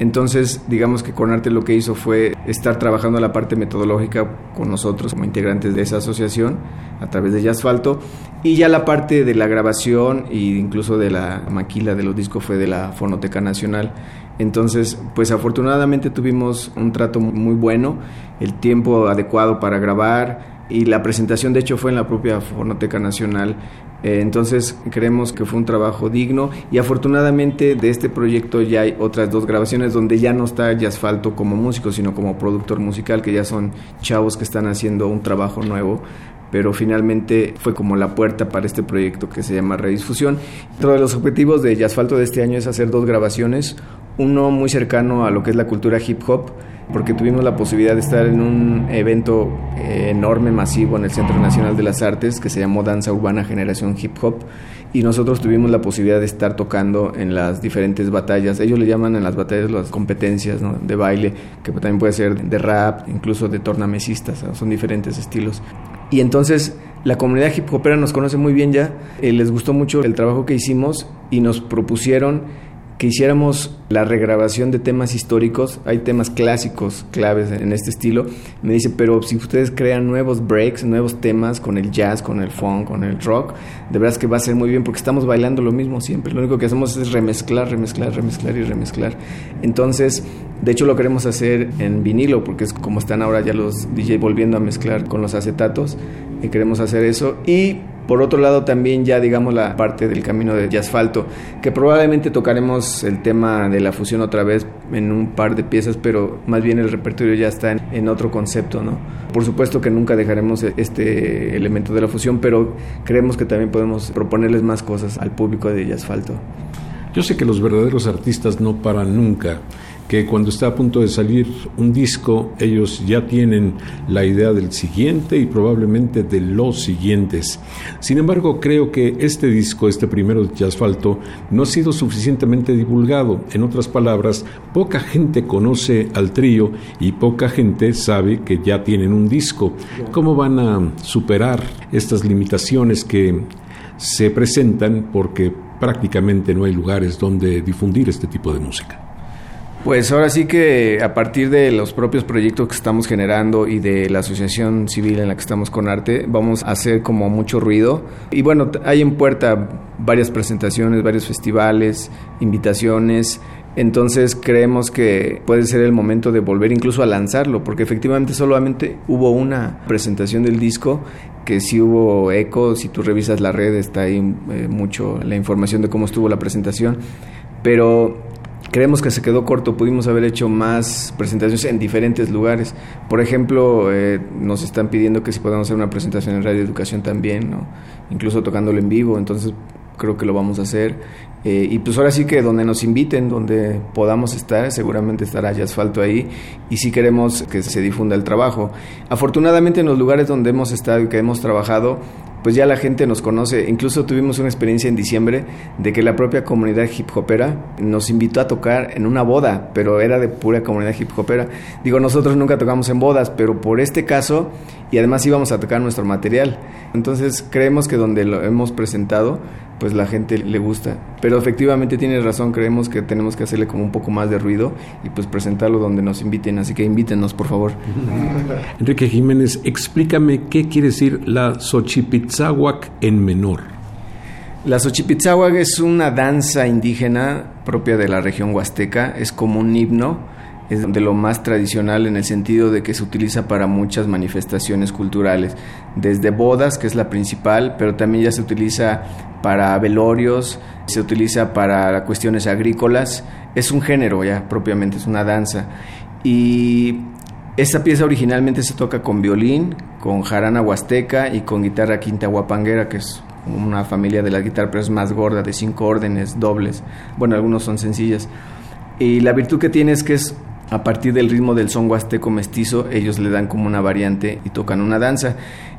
Entonces, digamos que Conarte lo que hizo fue estar trabajando la parte metodológica con nosotros como integrantes de esa asociación a través de Asfalto y ya la parte de la grabación e incluso de la maquila de los discos fue de la Fonoteca Nacional. Entonces, pues afortunadamente tuvimos un trato muy bueno, el tiempo adecuado para grabar y la presentación de hecho fue en la propia Fonoteca Nacional entonces creemos que fue un trabajo digno y afortunadamente de este proyecto ya hay otras dos grabaciones donde ya no está Yasfalto como músico, sino como productor musical, que ya son chavos que están haciendo un trabajo nuevo pero finalmente fue como la puerta para este proyecto que se llama Redifusión. Otro de los objetivos de Yasfalto de este año es hacer dos grabaciones, uno muy cercano a lo que es la cultura hip hop, porque tuvimos la posibilidad de estar en un evento eh, enorme, masivo en el Centro Nacional de las Artes que se llamó Danza Urbana Generación Hip Hop y nosotros tuvimos la posibilidad de estar tocando en las diferentes batallas. Ellos le llaman en las batallas las competencias de baile, que también puede ser de rap, incluso de tornamesistas, son diferentes estilos. Y entonces la comunidad hip hopera nos conoce muy bien ya, eh, les gustó mucho el trabajo que hicimos y nos propusieron que hiciéramos la regrabación de temas históricos. Hay temas clásicos, claves en este estilo. Me dice, pero si ustedes crean nuevos breaks, nuevos temas con el jazz, con el funk, con el rock, de verdad es que va a ser muy bien porque estamos bailando lo mismo siempre. Lo único que hacemos es remezclar, remezclar, remezclar y remezclar. Entonces, de hecho lo queremos hacer en vinilo porque es como están ahora ya los DJ volviendo a mezclar con los acetatos y queremos hacer eso. Y por otro lado, también ya digamos la parte del camino de asfalto, que probablemente tocaremos el tema de la fusión otra vez en un par de piezas, pero más bien el repertorio ya está en, otro concepto, ¿no? Por supuesto que nunca dejaremos este elemento de la fusión, pero creemos que también podemos proponerles más cosas al público de asfalto. Yo sé que los verdaderos artistas no paran nunca que cuando está a punto de salir un disco, ellos ya tienen la idea del siguiente y probablemente de los siguientes. Sin embargo, creo que este disco, este primero de Asfalto, no ha sido suficientemente divulgado. En otras palabras, poca gente conoce al trío y poca gente sabe que ya tienen un disco. ¿Cómo van a superar estas limitaciones que se presentan porque prácticamente no hay lugares donde difundir este tipo de música? Pues ahora sí que a partir de los propios proyectos que estamos generando y de la asociación civil en la que estamos con arte, vamos a hacer como mucho ruido. Y bueno, hay en puerta varias presentaciones, varios festivales, invitaciones. Entonces creemos que puede ser el momento de volver incluso a lanzarlo, porque efectivamente solamente hubo una presentación del disco que sí hubo eco, si tú revisas la red está ahí eh, mucho la información de cómo estuvo la presentación, pero creemos que se quedó corto, pudimos haber hecho más presentaciones en diferentes lugares. Por ejemplo, eh, nos están pidiendo que si podamos hacer una presentación en Radio Educación también, ¿no? incluso tocándolo en vivo, entonces creo que lo vamos a hacer. Eh, y pues ahora sí que donde nos inviten, donde podamos estar, seguramente estará ya asfalto ahí y sí queremos que se difunda el trabajo. Afortunadamente en los lugares donde hemos estado y que hemos trabajado, pues ya la gente nos conoce. Incluso tuvimos una experiencia en diciembre de que la propia comunidad hip hopera nos invitó a tocar en una boda, pero era de pura comunidad hip hopera. Digo, nosotros nunca tocamos en bodas, pero por este caso y además íbamos a tocar nuestro material. Entonces creemos que donde lo hemos presentado, pues la gente le gusta. Pero efectivamente tiene razón, creemos que tenemos que hacerle como un poco más de ruido y pues presentarlo donde nos inviten, así que invítenos por favor. Enrique Jiménez, explícame qué quiere decir la Xochipitzahuac en menor. La Xochipitzahuac es una danza indígena propia de la región huasteca, es como un himno es de lo más tradicional en el sentido de que se utiliza para muchas manifestaciones culturales, desde bodas, que es la principal, pero también ya se utiliza para velorios, se utiliza para cuestiones agrícolas, es un género ya propiamente, es una danza. Y esta pieza originalmente se toca con violín, con jarana huasteca y con guitarra quinta guapanguera, que es una familia de la guitarra, pero es más gorda, de cinco órdenes, dobles. Bueno, algunos son sencillas. Y la virtud que tiene es que es a partir del ritmo del son huasteco mestizo, ellos le dan como una variante y tocan una danza.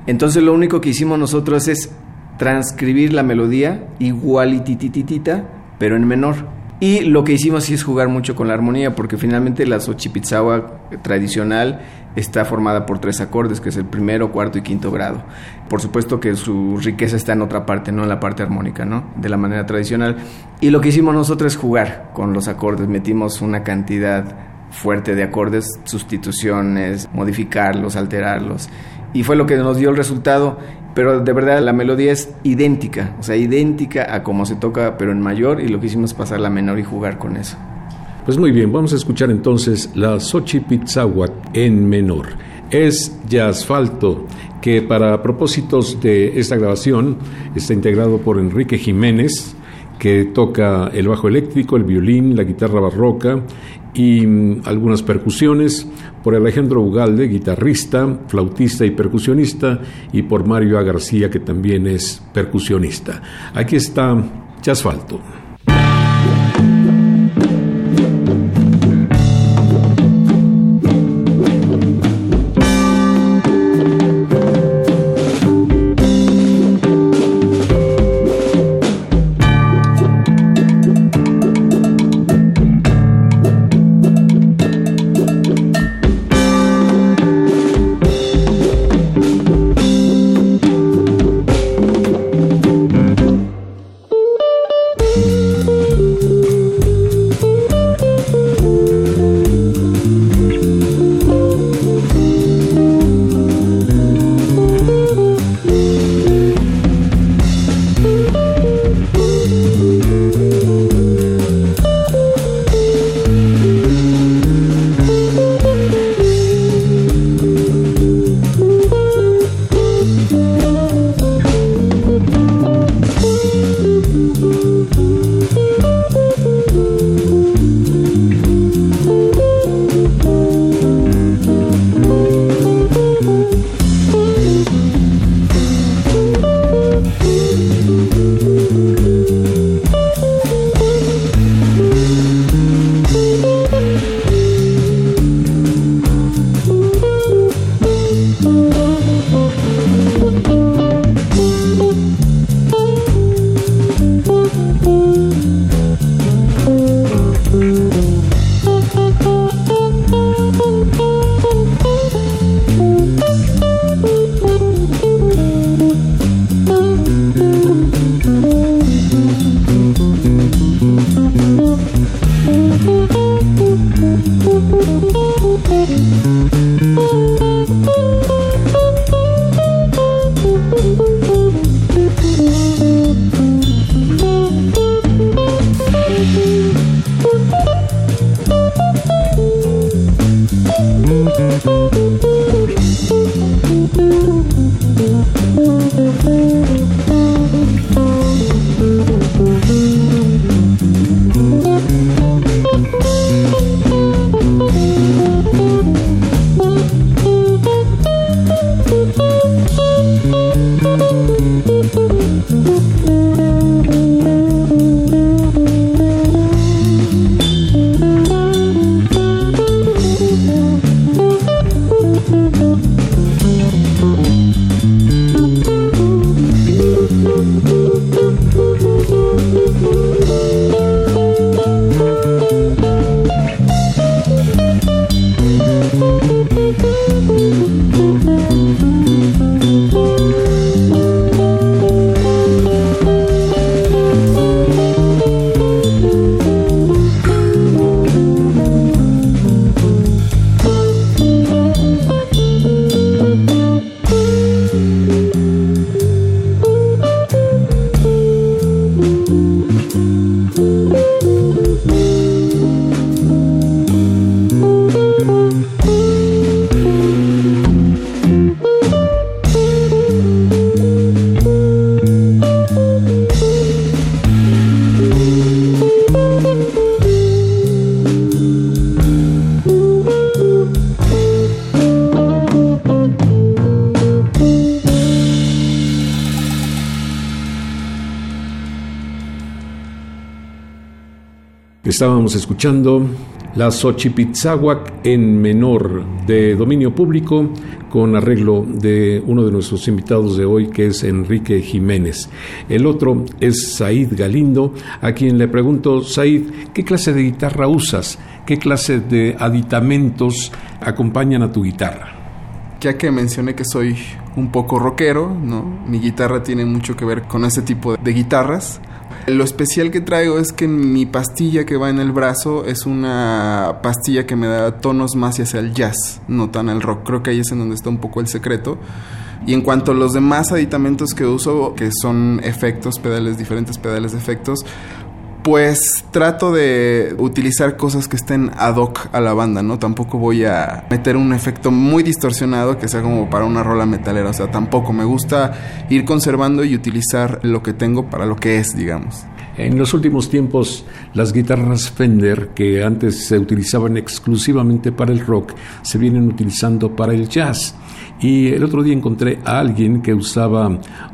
Entonces lo único que hicimos nosotros es transcribir la melodía igualitititita, pero en menor. Y lo que hicimos sí es jugar mucho con la armonía, porque finalmente la Xochipitzawa tradicional está formada por tres acordes, que es el primero, cuarto y quinto grado. Por supuesto que su riqueza está en otra parte, no en la parte armónica, ¿no? De la manera tradicional. Y lo que hicimos nosotros es jugar con los acordes, metimos una cantidad fuerte de acordes, sustituciones, modificarlos, alterarlos. Y fue lo que nos dio el resultado, pero de verdad la melodía es idéntica, o sea, idéntica a como se toca, pero en mayor, y lo que hicimos es pasar la menor y jugar con eso. Pues muy bien, vamos a escuchar entonces la Xochipitzahuac en menor. Es asfalto, que para propósitos de esta grabación está integrado por Enrique Jiménez, que toca el bajo eléctrico, el violín, la guitarra barroca y mm, algunas percusiones, por Alejandro Ugalde, guitarrista, flautista y percusionista, y por Mario A. García, que también es percusionista. Aquí está Chasfalto. Estábamos escuchando la Xochipitzahuac en menor de dominio público con arreglo de uno de nuestros invitados de hoy que es Enrique Jiménez. El otro es Said Galindo, a quien le pregunto, Said, ¿qué clase de guitarra usas? ¿Qué clase de aditamentos acompañan a tu guitarra? Ya que mencioné que soy un poco rockero, ¿no? Mi guitarra tiene mucho que ver con ese tipo de guitarras. Lo especial que traigo es que mi pastilla que va en el brazo es una pastilla que me da tonos más hacia el jazz, no tan el rock. Creo que ahí es en donde está un poco el secreto. Y en cuanto a los demás aditamentos que uso, que son efectos, pedales, diferentes pedales de efectos, pues trato de utilizar cosas que estén ad hoc a la banda, ¿no? Tampoco voy a meter un efecto muy distorsionado que sea como para una rola metalera, o sea, tampoco. Me gusta ir conservando y utilizar lo que tengo para lo que es, digamos. En los últimos tiempos, las guitarras Fender, que antes se utilizaban exclusivamente para el rock, se vienen utilizando para el jazz. Y el otro día encontré a alguien que usaba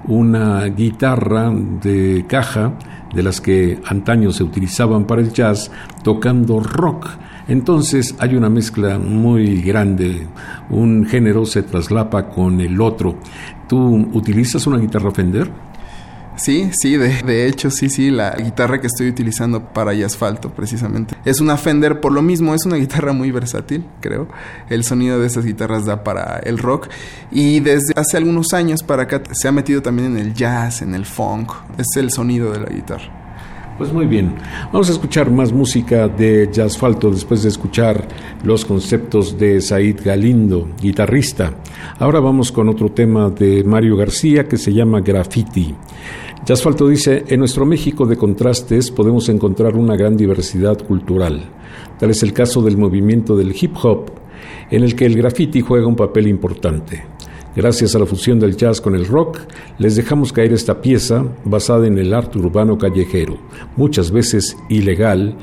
una guitarra de caja de las que antaño se utilizaban para el jazz, tocando rock. Entonces hay una mezcla muy grande, un género se traslapa con el otro. ¿Tú utilizas una guitarra Fender? Sí, sí, de, hecho, sí, sí, la guitarra que estoy utilizando para y asfalto, precisamente. Es una Fender, por lo mismo, es una guitarra muy versátil, creo. El sonido de esas guitarras da para el rock. Y desde hace algunos años para acá se ha metido también en el jazz, en el funk. Es el sonido de la guitarra. Pues muy bien, vamos a escuchar más música de Jazzfalto después de escuchar los conceptos de Said Galindo, guitarrista. Ahora vamos con otro tema de Mario García que se llama Graffiti. Asfalto dice, en nuestro México de contrastes podemos encontrar una gran diversidad cultural. Tal es el caso del movimiento del hip hop, en el que el graffiti juega un papel importante. Gracias a la fusión del jazz con el rock, les dejamos caer esta pieza basada en el arte urbano callejero, muchas veces ilegal,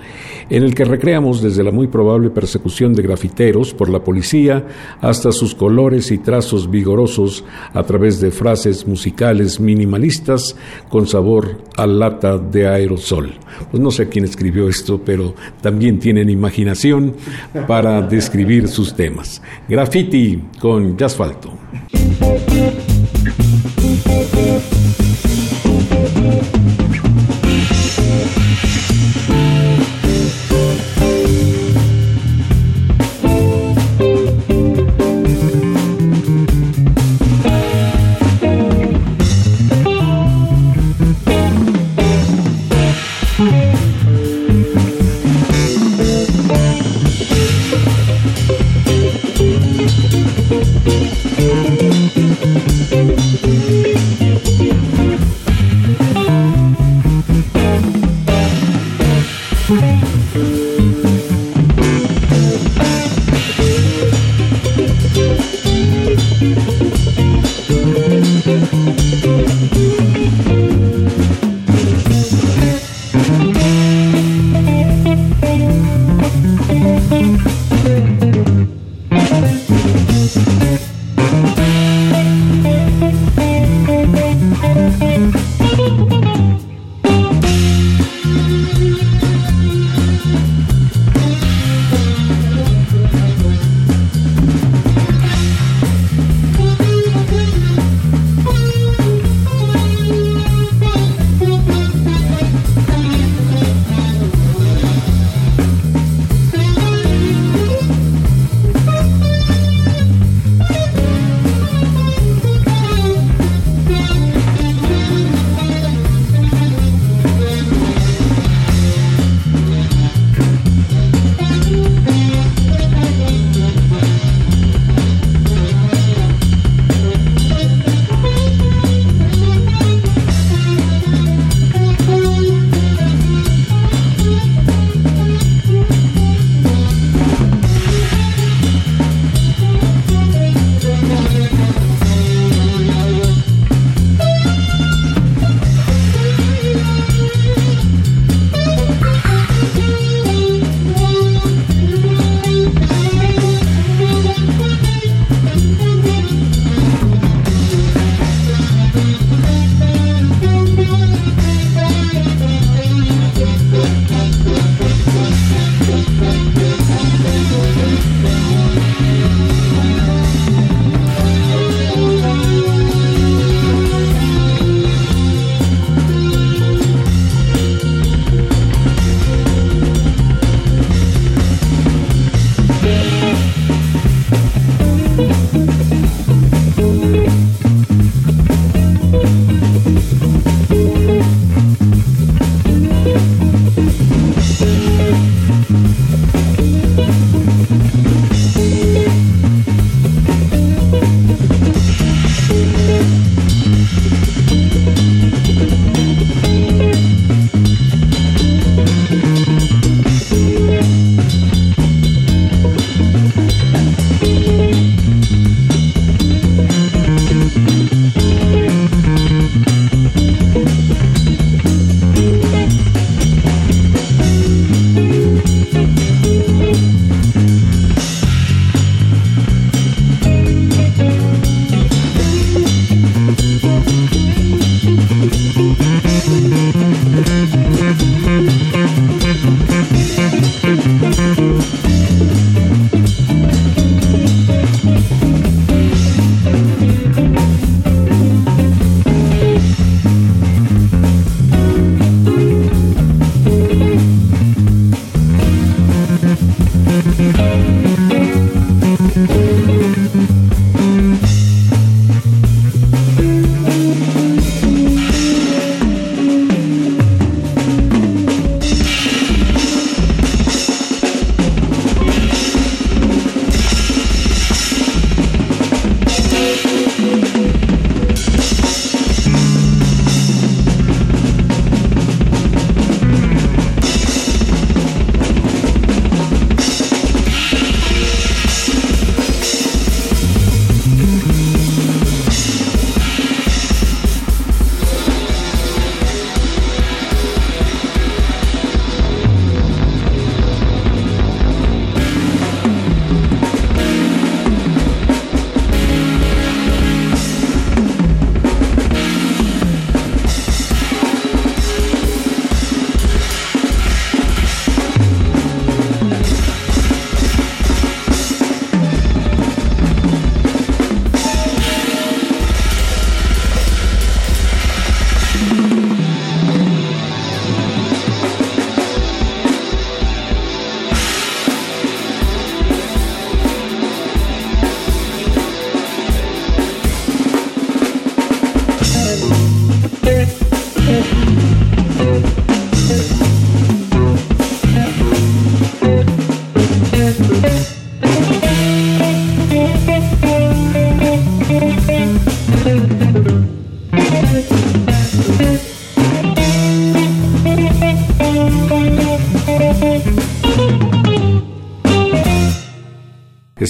en el que recreamos desde la muy probable persecución de grafiteros por la policía hasta sus colores y trazos vigorosos a través de frases musicales minimalistas con sabor a lata de aerosol. Pues no sé quién escribió esto, pero también tienen imaginación para describir sus temas. Graffiti con Jazzfalto. Thank you.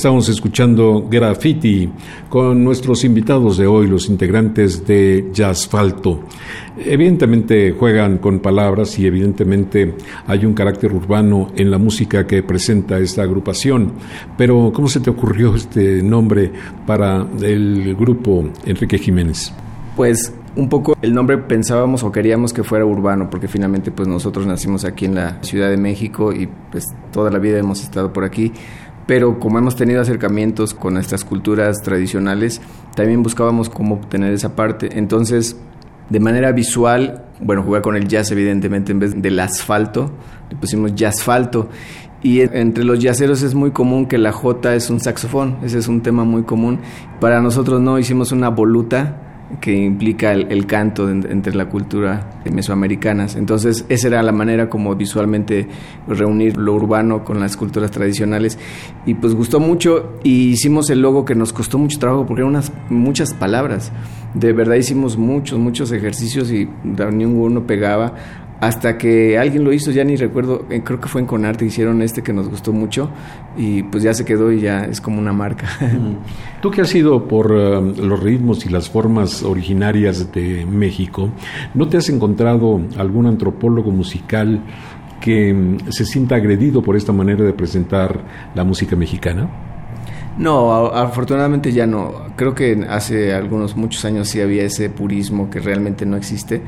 Estamos escuchando Graffiti con nuestros invitados de hoy, los integrantes de Jazzfalto. Evidentemente juegan con palabras y evidentemente hay un carácter urbano en la música que presenta esta agrupación. Pero ¿cómo se te ocurrió este nombre para el grupo Enrique Jiménez? Pues un poco el nombre pensábamos o queríamos que fuera urbano porque finalmente pues nosotros nacimos aquí en la Ciudad de México y pues toda la vida hemos estado por aquí pero como hemos tenido acercamientos con nuestras culturas tradicionales, también buscábamos cómo obtener esa parte. Entonces, de manera visual, bueno, jugar con el jazz evidentemente en vez del asfalto, le pusimos jazzfalto. Y entre los jazzeros es muy común que la J es un saxofón, ese es un tema muy común. Para nosotros no, hicimos una voluta que implica el, canto entre la cultura mesoamericanas. Entonces, esa era la manera como visualmente reunir lo urbano con las culturas tradicionales. Y pues gustó mucho y hicimos el logo que nos costó mucho trabajo porque eran unas, muchas palabras. De verdad hicimos muchos, muchos ejercicios y ninguno pegaba hasta que alguien lo hizo, ya ni recuerdo, eh, creo que fue en Conarte, hicieron este que nos gustó mucho y pues ya se quedó y ya es como una marca. Tú que has ido por eh, los ritmos y las formas originarias de México, ¿no te has encontrado algún antropólogo musical que mm, se sienta agredido por esta manera de presentar la música mexicana? No, afortunadamente ya no. Creo que hace algunos muchos años sí había ese purismo que realmente no existe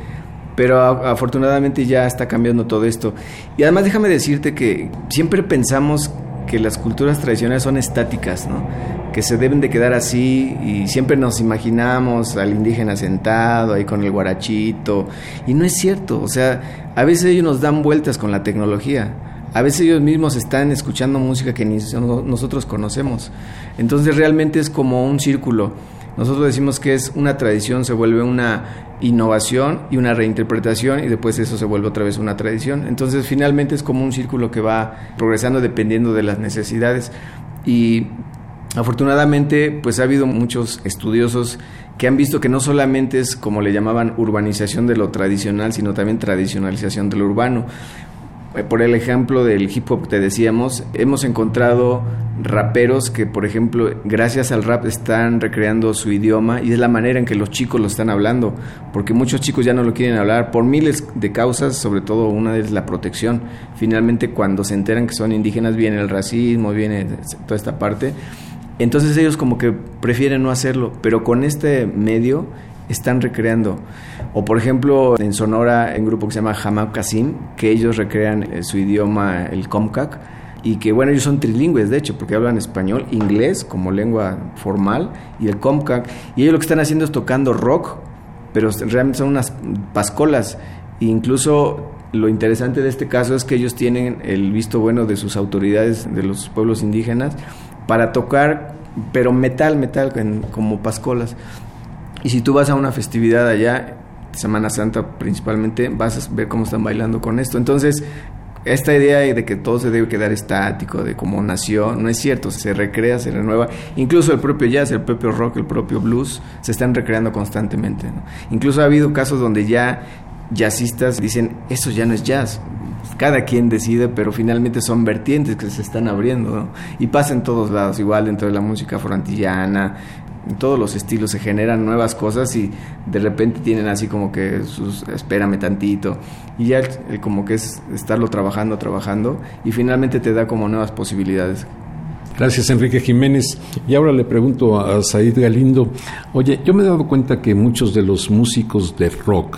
pero afortunadamente ya está cambiando todo esto. Y además déjame decirte que siempre pensamos que las culturas tradicionales son estáticas, ¿no? que se deben de quedar así y siempre nos imaginamos al indígena sentado ahí con el guarachito y no es cierto, o sea, a veces ellos nos dan vueltas con la tecnología. A veces ellos mismos están escuchando música que ni nosotros conocemos. Entonces realmente es como un círculo. Nosotros decimos que es una tradición, se vuelve una innovación y una reinterpretación y después eso se vuelve otra vez una tradición. Entonces finalmente es como un círculo que va progresando dependiendo de las necesidades y afortunadamente pues ha habido muchos estudiosos que han visto que no solamente es como le llamaban urbanización de lo tradicional, sino también tradicionalización de lo urbano. Eh, por el ejemplo del hip hop que te decíamos, hemos encontrado raperos que, por ejemplo, gracias al rap están recreando su idioma y es la manera en que los chicos lo están hablando, porque muchos chicos ya no lo quieren hablar por miles de causas, sobre todo una es la protección. Finalmente, cuando se enteran que son indígenas, viene el racismo, viene toda esta parte. Entonces ellos como que prefieren no hacerlo, pero con este medio están recreando. O por ejemplo, en Sonora, en un grupo que se llama Hamak Kasim, que ellos recrean eh, su idioma, el Comcac, y que bueno, ellos son trilingües, de hecho, porque hablan español, inglés como lengua formal, y el Comcac, y ellos lo que están haciendo es tocando rock, pero realmente son unas pascolas, e incluso lo interesante de este caso es que ellos tienen el visto bueno de sus autoridades de los pueblos indígenas para tocar, pero metal, metal, como pascolas. Y si tú vas a una festividad allá, Semana Santa principalmente, vas a ver cómo están bailando con esto. Entonces, esta idea de que todo se debe quedar estático, de cómo nació, no es cierto, se recrea, se renueva. Incluso el propio jazz, el propio rock, el propio blues, se están recreando constantemente. Incluso ha habido casos donde ya jazzistas dicen, eso ya no es jazz. Cada quien decide, pero finalmente son vertientes que se están abriendo. Y pasa en todos lados, igual dentro de la música forantillana, en todos los estilos se generan nuevas cosas y de repente tienen así como que sus espérame tantito y ya como que es estarlo trabajando, trabajando y finalmente te da como nuevas posibilidades. Gracias, Enrique Jiménez. Y ahora le pregunto a Said Galindo, oye, yo me he dado cuenta que muchos de los músicos de rock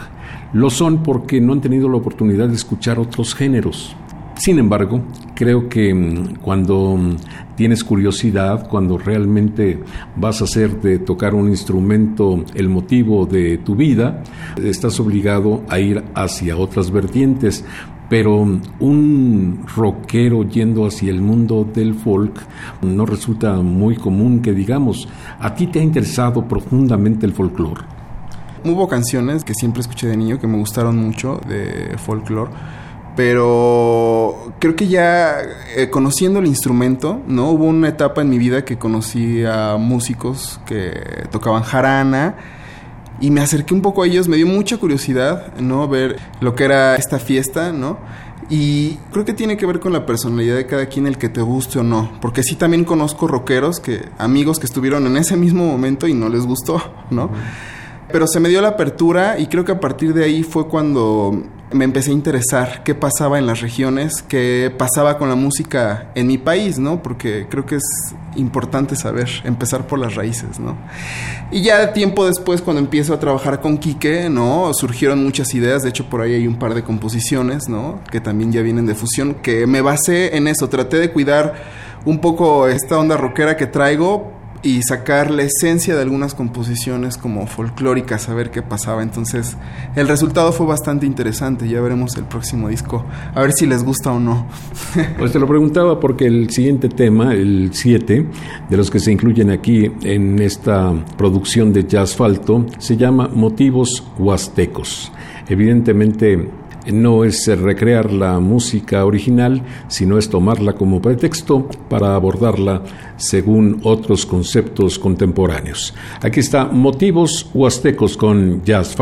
lo son porque no han tenido la oportunidad de escuchar otros géneros. Sin embargo, creo que mm, cuando mm, tienes curiosidad, cuando realmente vas a hacer de tocar un instrumento el motivo de tu vida, estás obligado a ir hacia otras vertientes. Pero mm, un rockero yendo hacia el mundo del folk no resulta muy común que digamos, ¿a ti te ha interesado profundamente el folclore? Hubo canciones que siempre escuché de niño que me gustaron mucho de folclore pero creo que ya eh, conociendo el instrumento, ¿no? Hubo una etapa en mi vida que conocí a músicos que tocaban jarana y me acerqué un poco a ellos, me dio mucha curiosidad, ¿no? Ver lo que era esta fiesta, ¿no? Y creo que tiene que ver con la personalidad de cada quien el que te guste o no. Porque sí también conozco rockeros que, amigos que estuvieron en ese mismo momento y no les gustó, ¿no? Pero se me dio la apertura y creo que a partir de ahí fue cuando me empecé a interesar qué pasaba en las regiones, qué pasaba con la música en mi país, ¿no? Porque creo que es importante saber, empezar por las raíces, ¿no? Y ya tiempo después, cuando empiezo a trabajar con Quique, ¿no? Surgieron muchas ideas, de hecho por ahí hay un par de composiciones, ¿no? Que también ya vienen de fusión, que me basé en eso, traté de cuidar un poco esta onda rockera que traigo, y sacar la esencia de algunas composiciones como folclóricas, a ver qué pasaba. Entonces, el resultado fue bastante interesante. Ya veremos el próximo disco, a ver si les gusta o no. Pues te lo preguntaba porque el siguiente tema, el 7, de los que se incluyen aquí en esta producción de Jazz Falto, se llama Motivos Huastecos. Evidentemente, no es recrear la música original, sino es tomarla como pretexto para abordarla según otros conceptos contemporáneos. Aquí está Motivos Huastecos con Jazz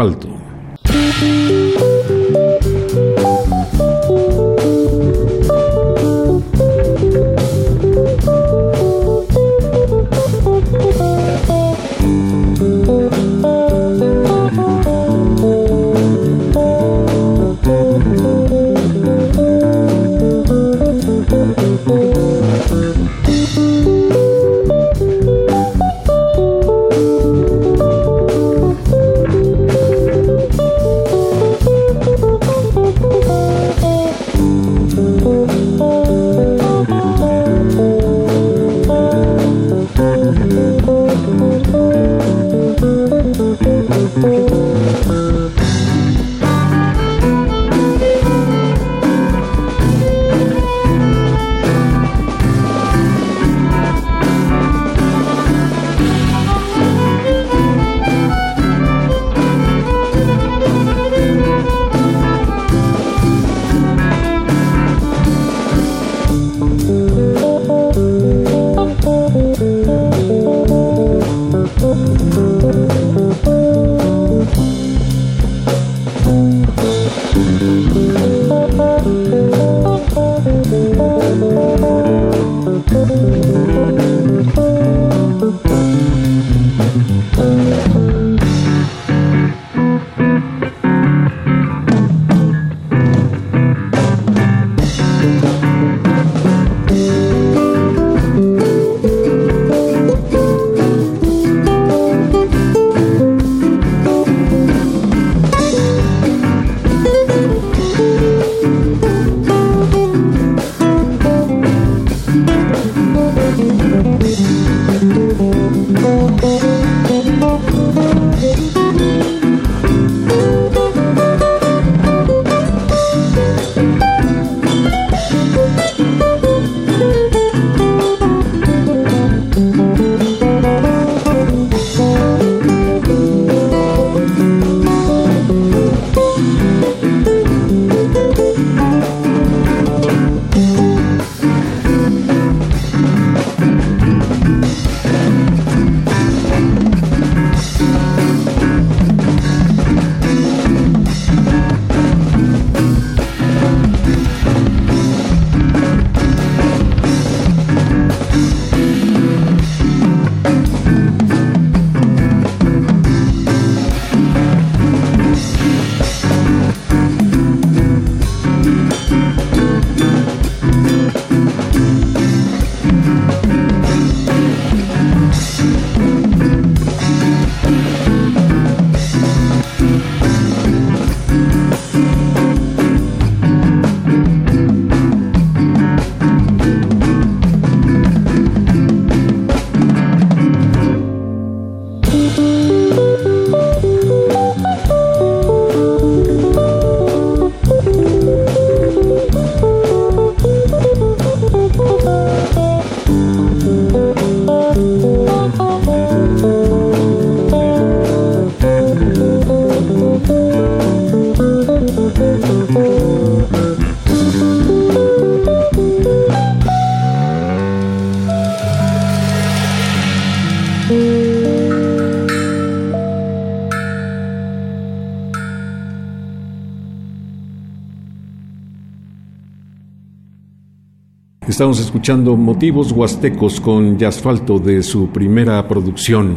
Estamos escuchando Motivos Huastecos con Yasfalto de su primera producción.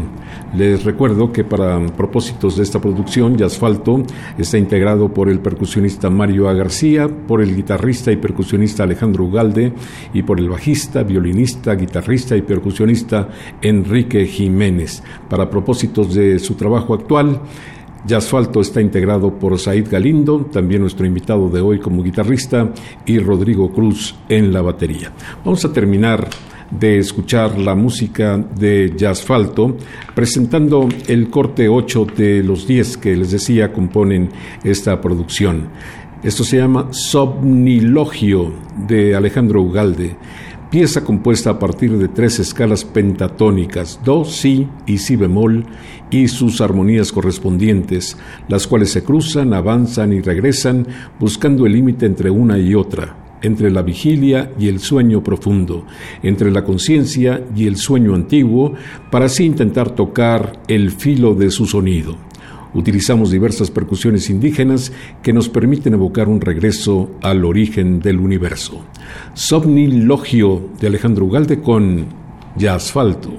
Les recuerdo que para propósitos de esta producción, Yasfalto está integrado por el percusionista Mario A. García, por el guitarrista y percusionista Alejandro Ugalde y por el bajista, violinista, guitarrista y percusionista Enrique Jiménez. Para propósitos de su trabajo actual, Asfalto está integrado por Said Galindo, también nuestro invitado de hoy como guitarrista, y Rodrigo Cruz en la batería. Vamos a terminar de escuchar la música de Jazzfalto, presentando el corte 8 de los 10 que les decía componen esta producción. Esto se llama Somnilogio de Alejandro Ugalde pieza compuesta a partir de tres escalas pentatónicas, do, si y si bemol, y sus armonías correspondientes, las cuales se cruzan, avanzan y regresan, buscando el límite entre una y otra, entre la vigilia y el sueño profundo, entre la conciencia y el sueño antiguo, para así intentar tocar el filo de su sonido. Utilizamos diversas percusiones indígenas que nos permiten evocar un regreso al origen del universo. Somnilogio de Alejandro Ugalde con Ya Asfalto.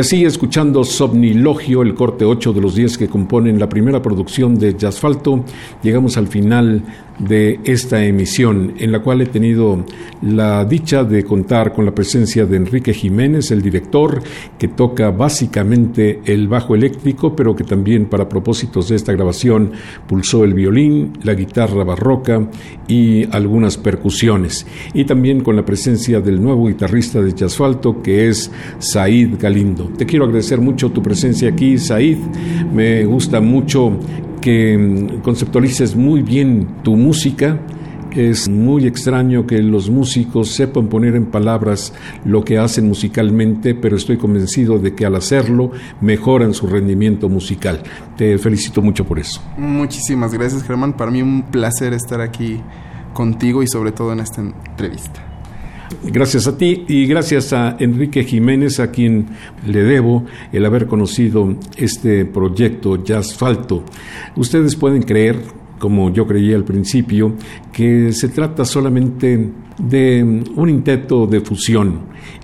Y así, escuchando Somnilogio, el corte 8 de los 10 que componen la primera producción de Jazzfalto, llegamos al final de esta emisión, en la cual he tenido la dicha de contar con la presencia de Enrique Jiménez, el director, que toca básicamente el bajo eléctrico, pero que también para propósitos de esta grabación pulsó el violín, la guitarra barroca y algunas percusiones. Y también con la presencia del nuevo guitarrista de Jazzfalto, que es Said Galindo. Te quiero agradecer mucho tu presencia aquí, Said. Me gusta mucho que mm, conceptualices muy bien tu música. Es muy extraño que los músicos sepan poner en palabras lo que hacen musicalmente, pero estoy convencido de que al hacerlo mejoran su rendimiento musical. Te felicito mucho por eso. Muchísimas gracias, Germán. Para mí un placer estar aquí contigo y sobre todo en esta entrevista. Gracias a ti y gracias a Enrique Jiménez, a quien le debo el haber conocido este proyecto Jazzfalto. Ustedes pueden creer, como yo creía al principio, que se trata solamente de un intento de fusión.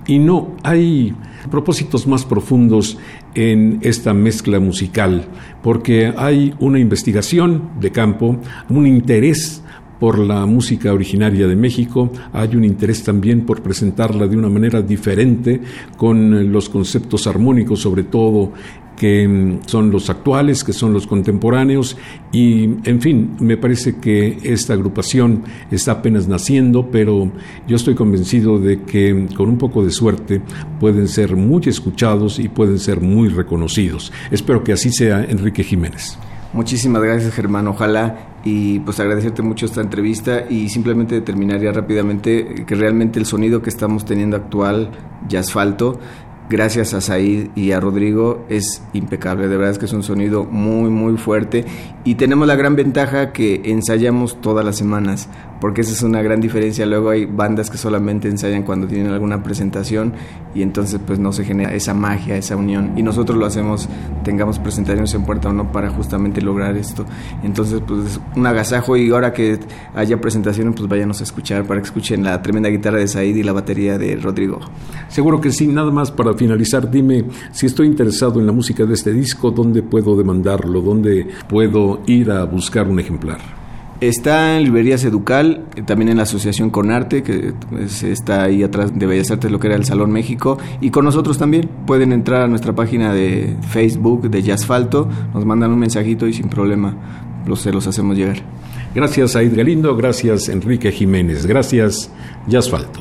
Y no, hay propósitos más profundos en esta mezcla musical, porque hay una investigación de campo, un interés por la música originaria de México, hay un interés también por presentarla de una manera diferente, con los conceptos armónicos sobre todo que mm, son los actuales, que son los contemporáneos y, en fin, me parece que esta agrupación está apenas naciendo, pero yo estoy convencido de que con un poco de suerte pueden ser muy escuchados y pueden ser muy reconocidos. Espero que así sea, Enrique Jiménez. Muchísimas gracias, Germán. Ojalá y pues agradecerte mucho esta entrevista y simplemente terminaría rápidamente que realmente el sonido que estamos teniendo actual ya asfalto gracias a Said y a Rodrigo, es impecable. De verdad es que es un sonido muy, muy fuerte. Y tenemos la gran ventaja que ensayamos todas las semanas, porque esa es una gran diferencia. Luego hay bandas que solamente ensayan cuando tienen alguna presentación y entonces pues no se genera esa magia, esa unión. Y nosotros lo hacemos, tengamos presentaciones en puerta o no, para justamente lograr esto. Entonces pues es un agasajo y ahora que haya presentaciones pues váyanos a escuchar para que escuchen la tremenda guitarra de Said y la batería de Rodrigo. Seguro que sí, nada más para finalizar, dime si estoy interesado en la música de este disco, ¿dónde puedo demandarlo? ¿Dónde puedo ir a buscar un ejemplar? Está en Librerías Educal, también en la Asociación Conarte, que pues, está ahí atrás de Bellas Artes, lo que era el Salón México, y con nosotros también. Pueden entrar a nuestra página de Facebook de Jazzfalto, nos mandan un mensajito y sin problema los, se los hacemos llegar. Gracias, Aid Galindo, gracias, Enrique Jiménez, gracias, Jazzfalto.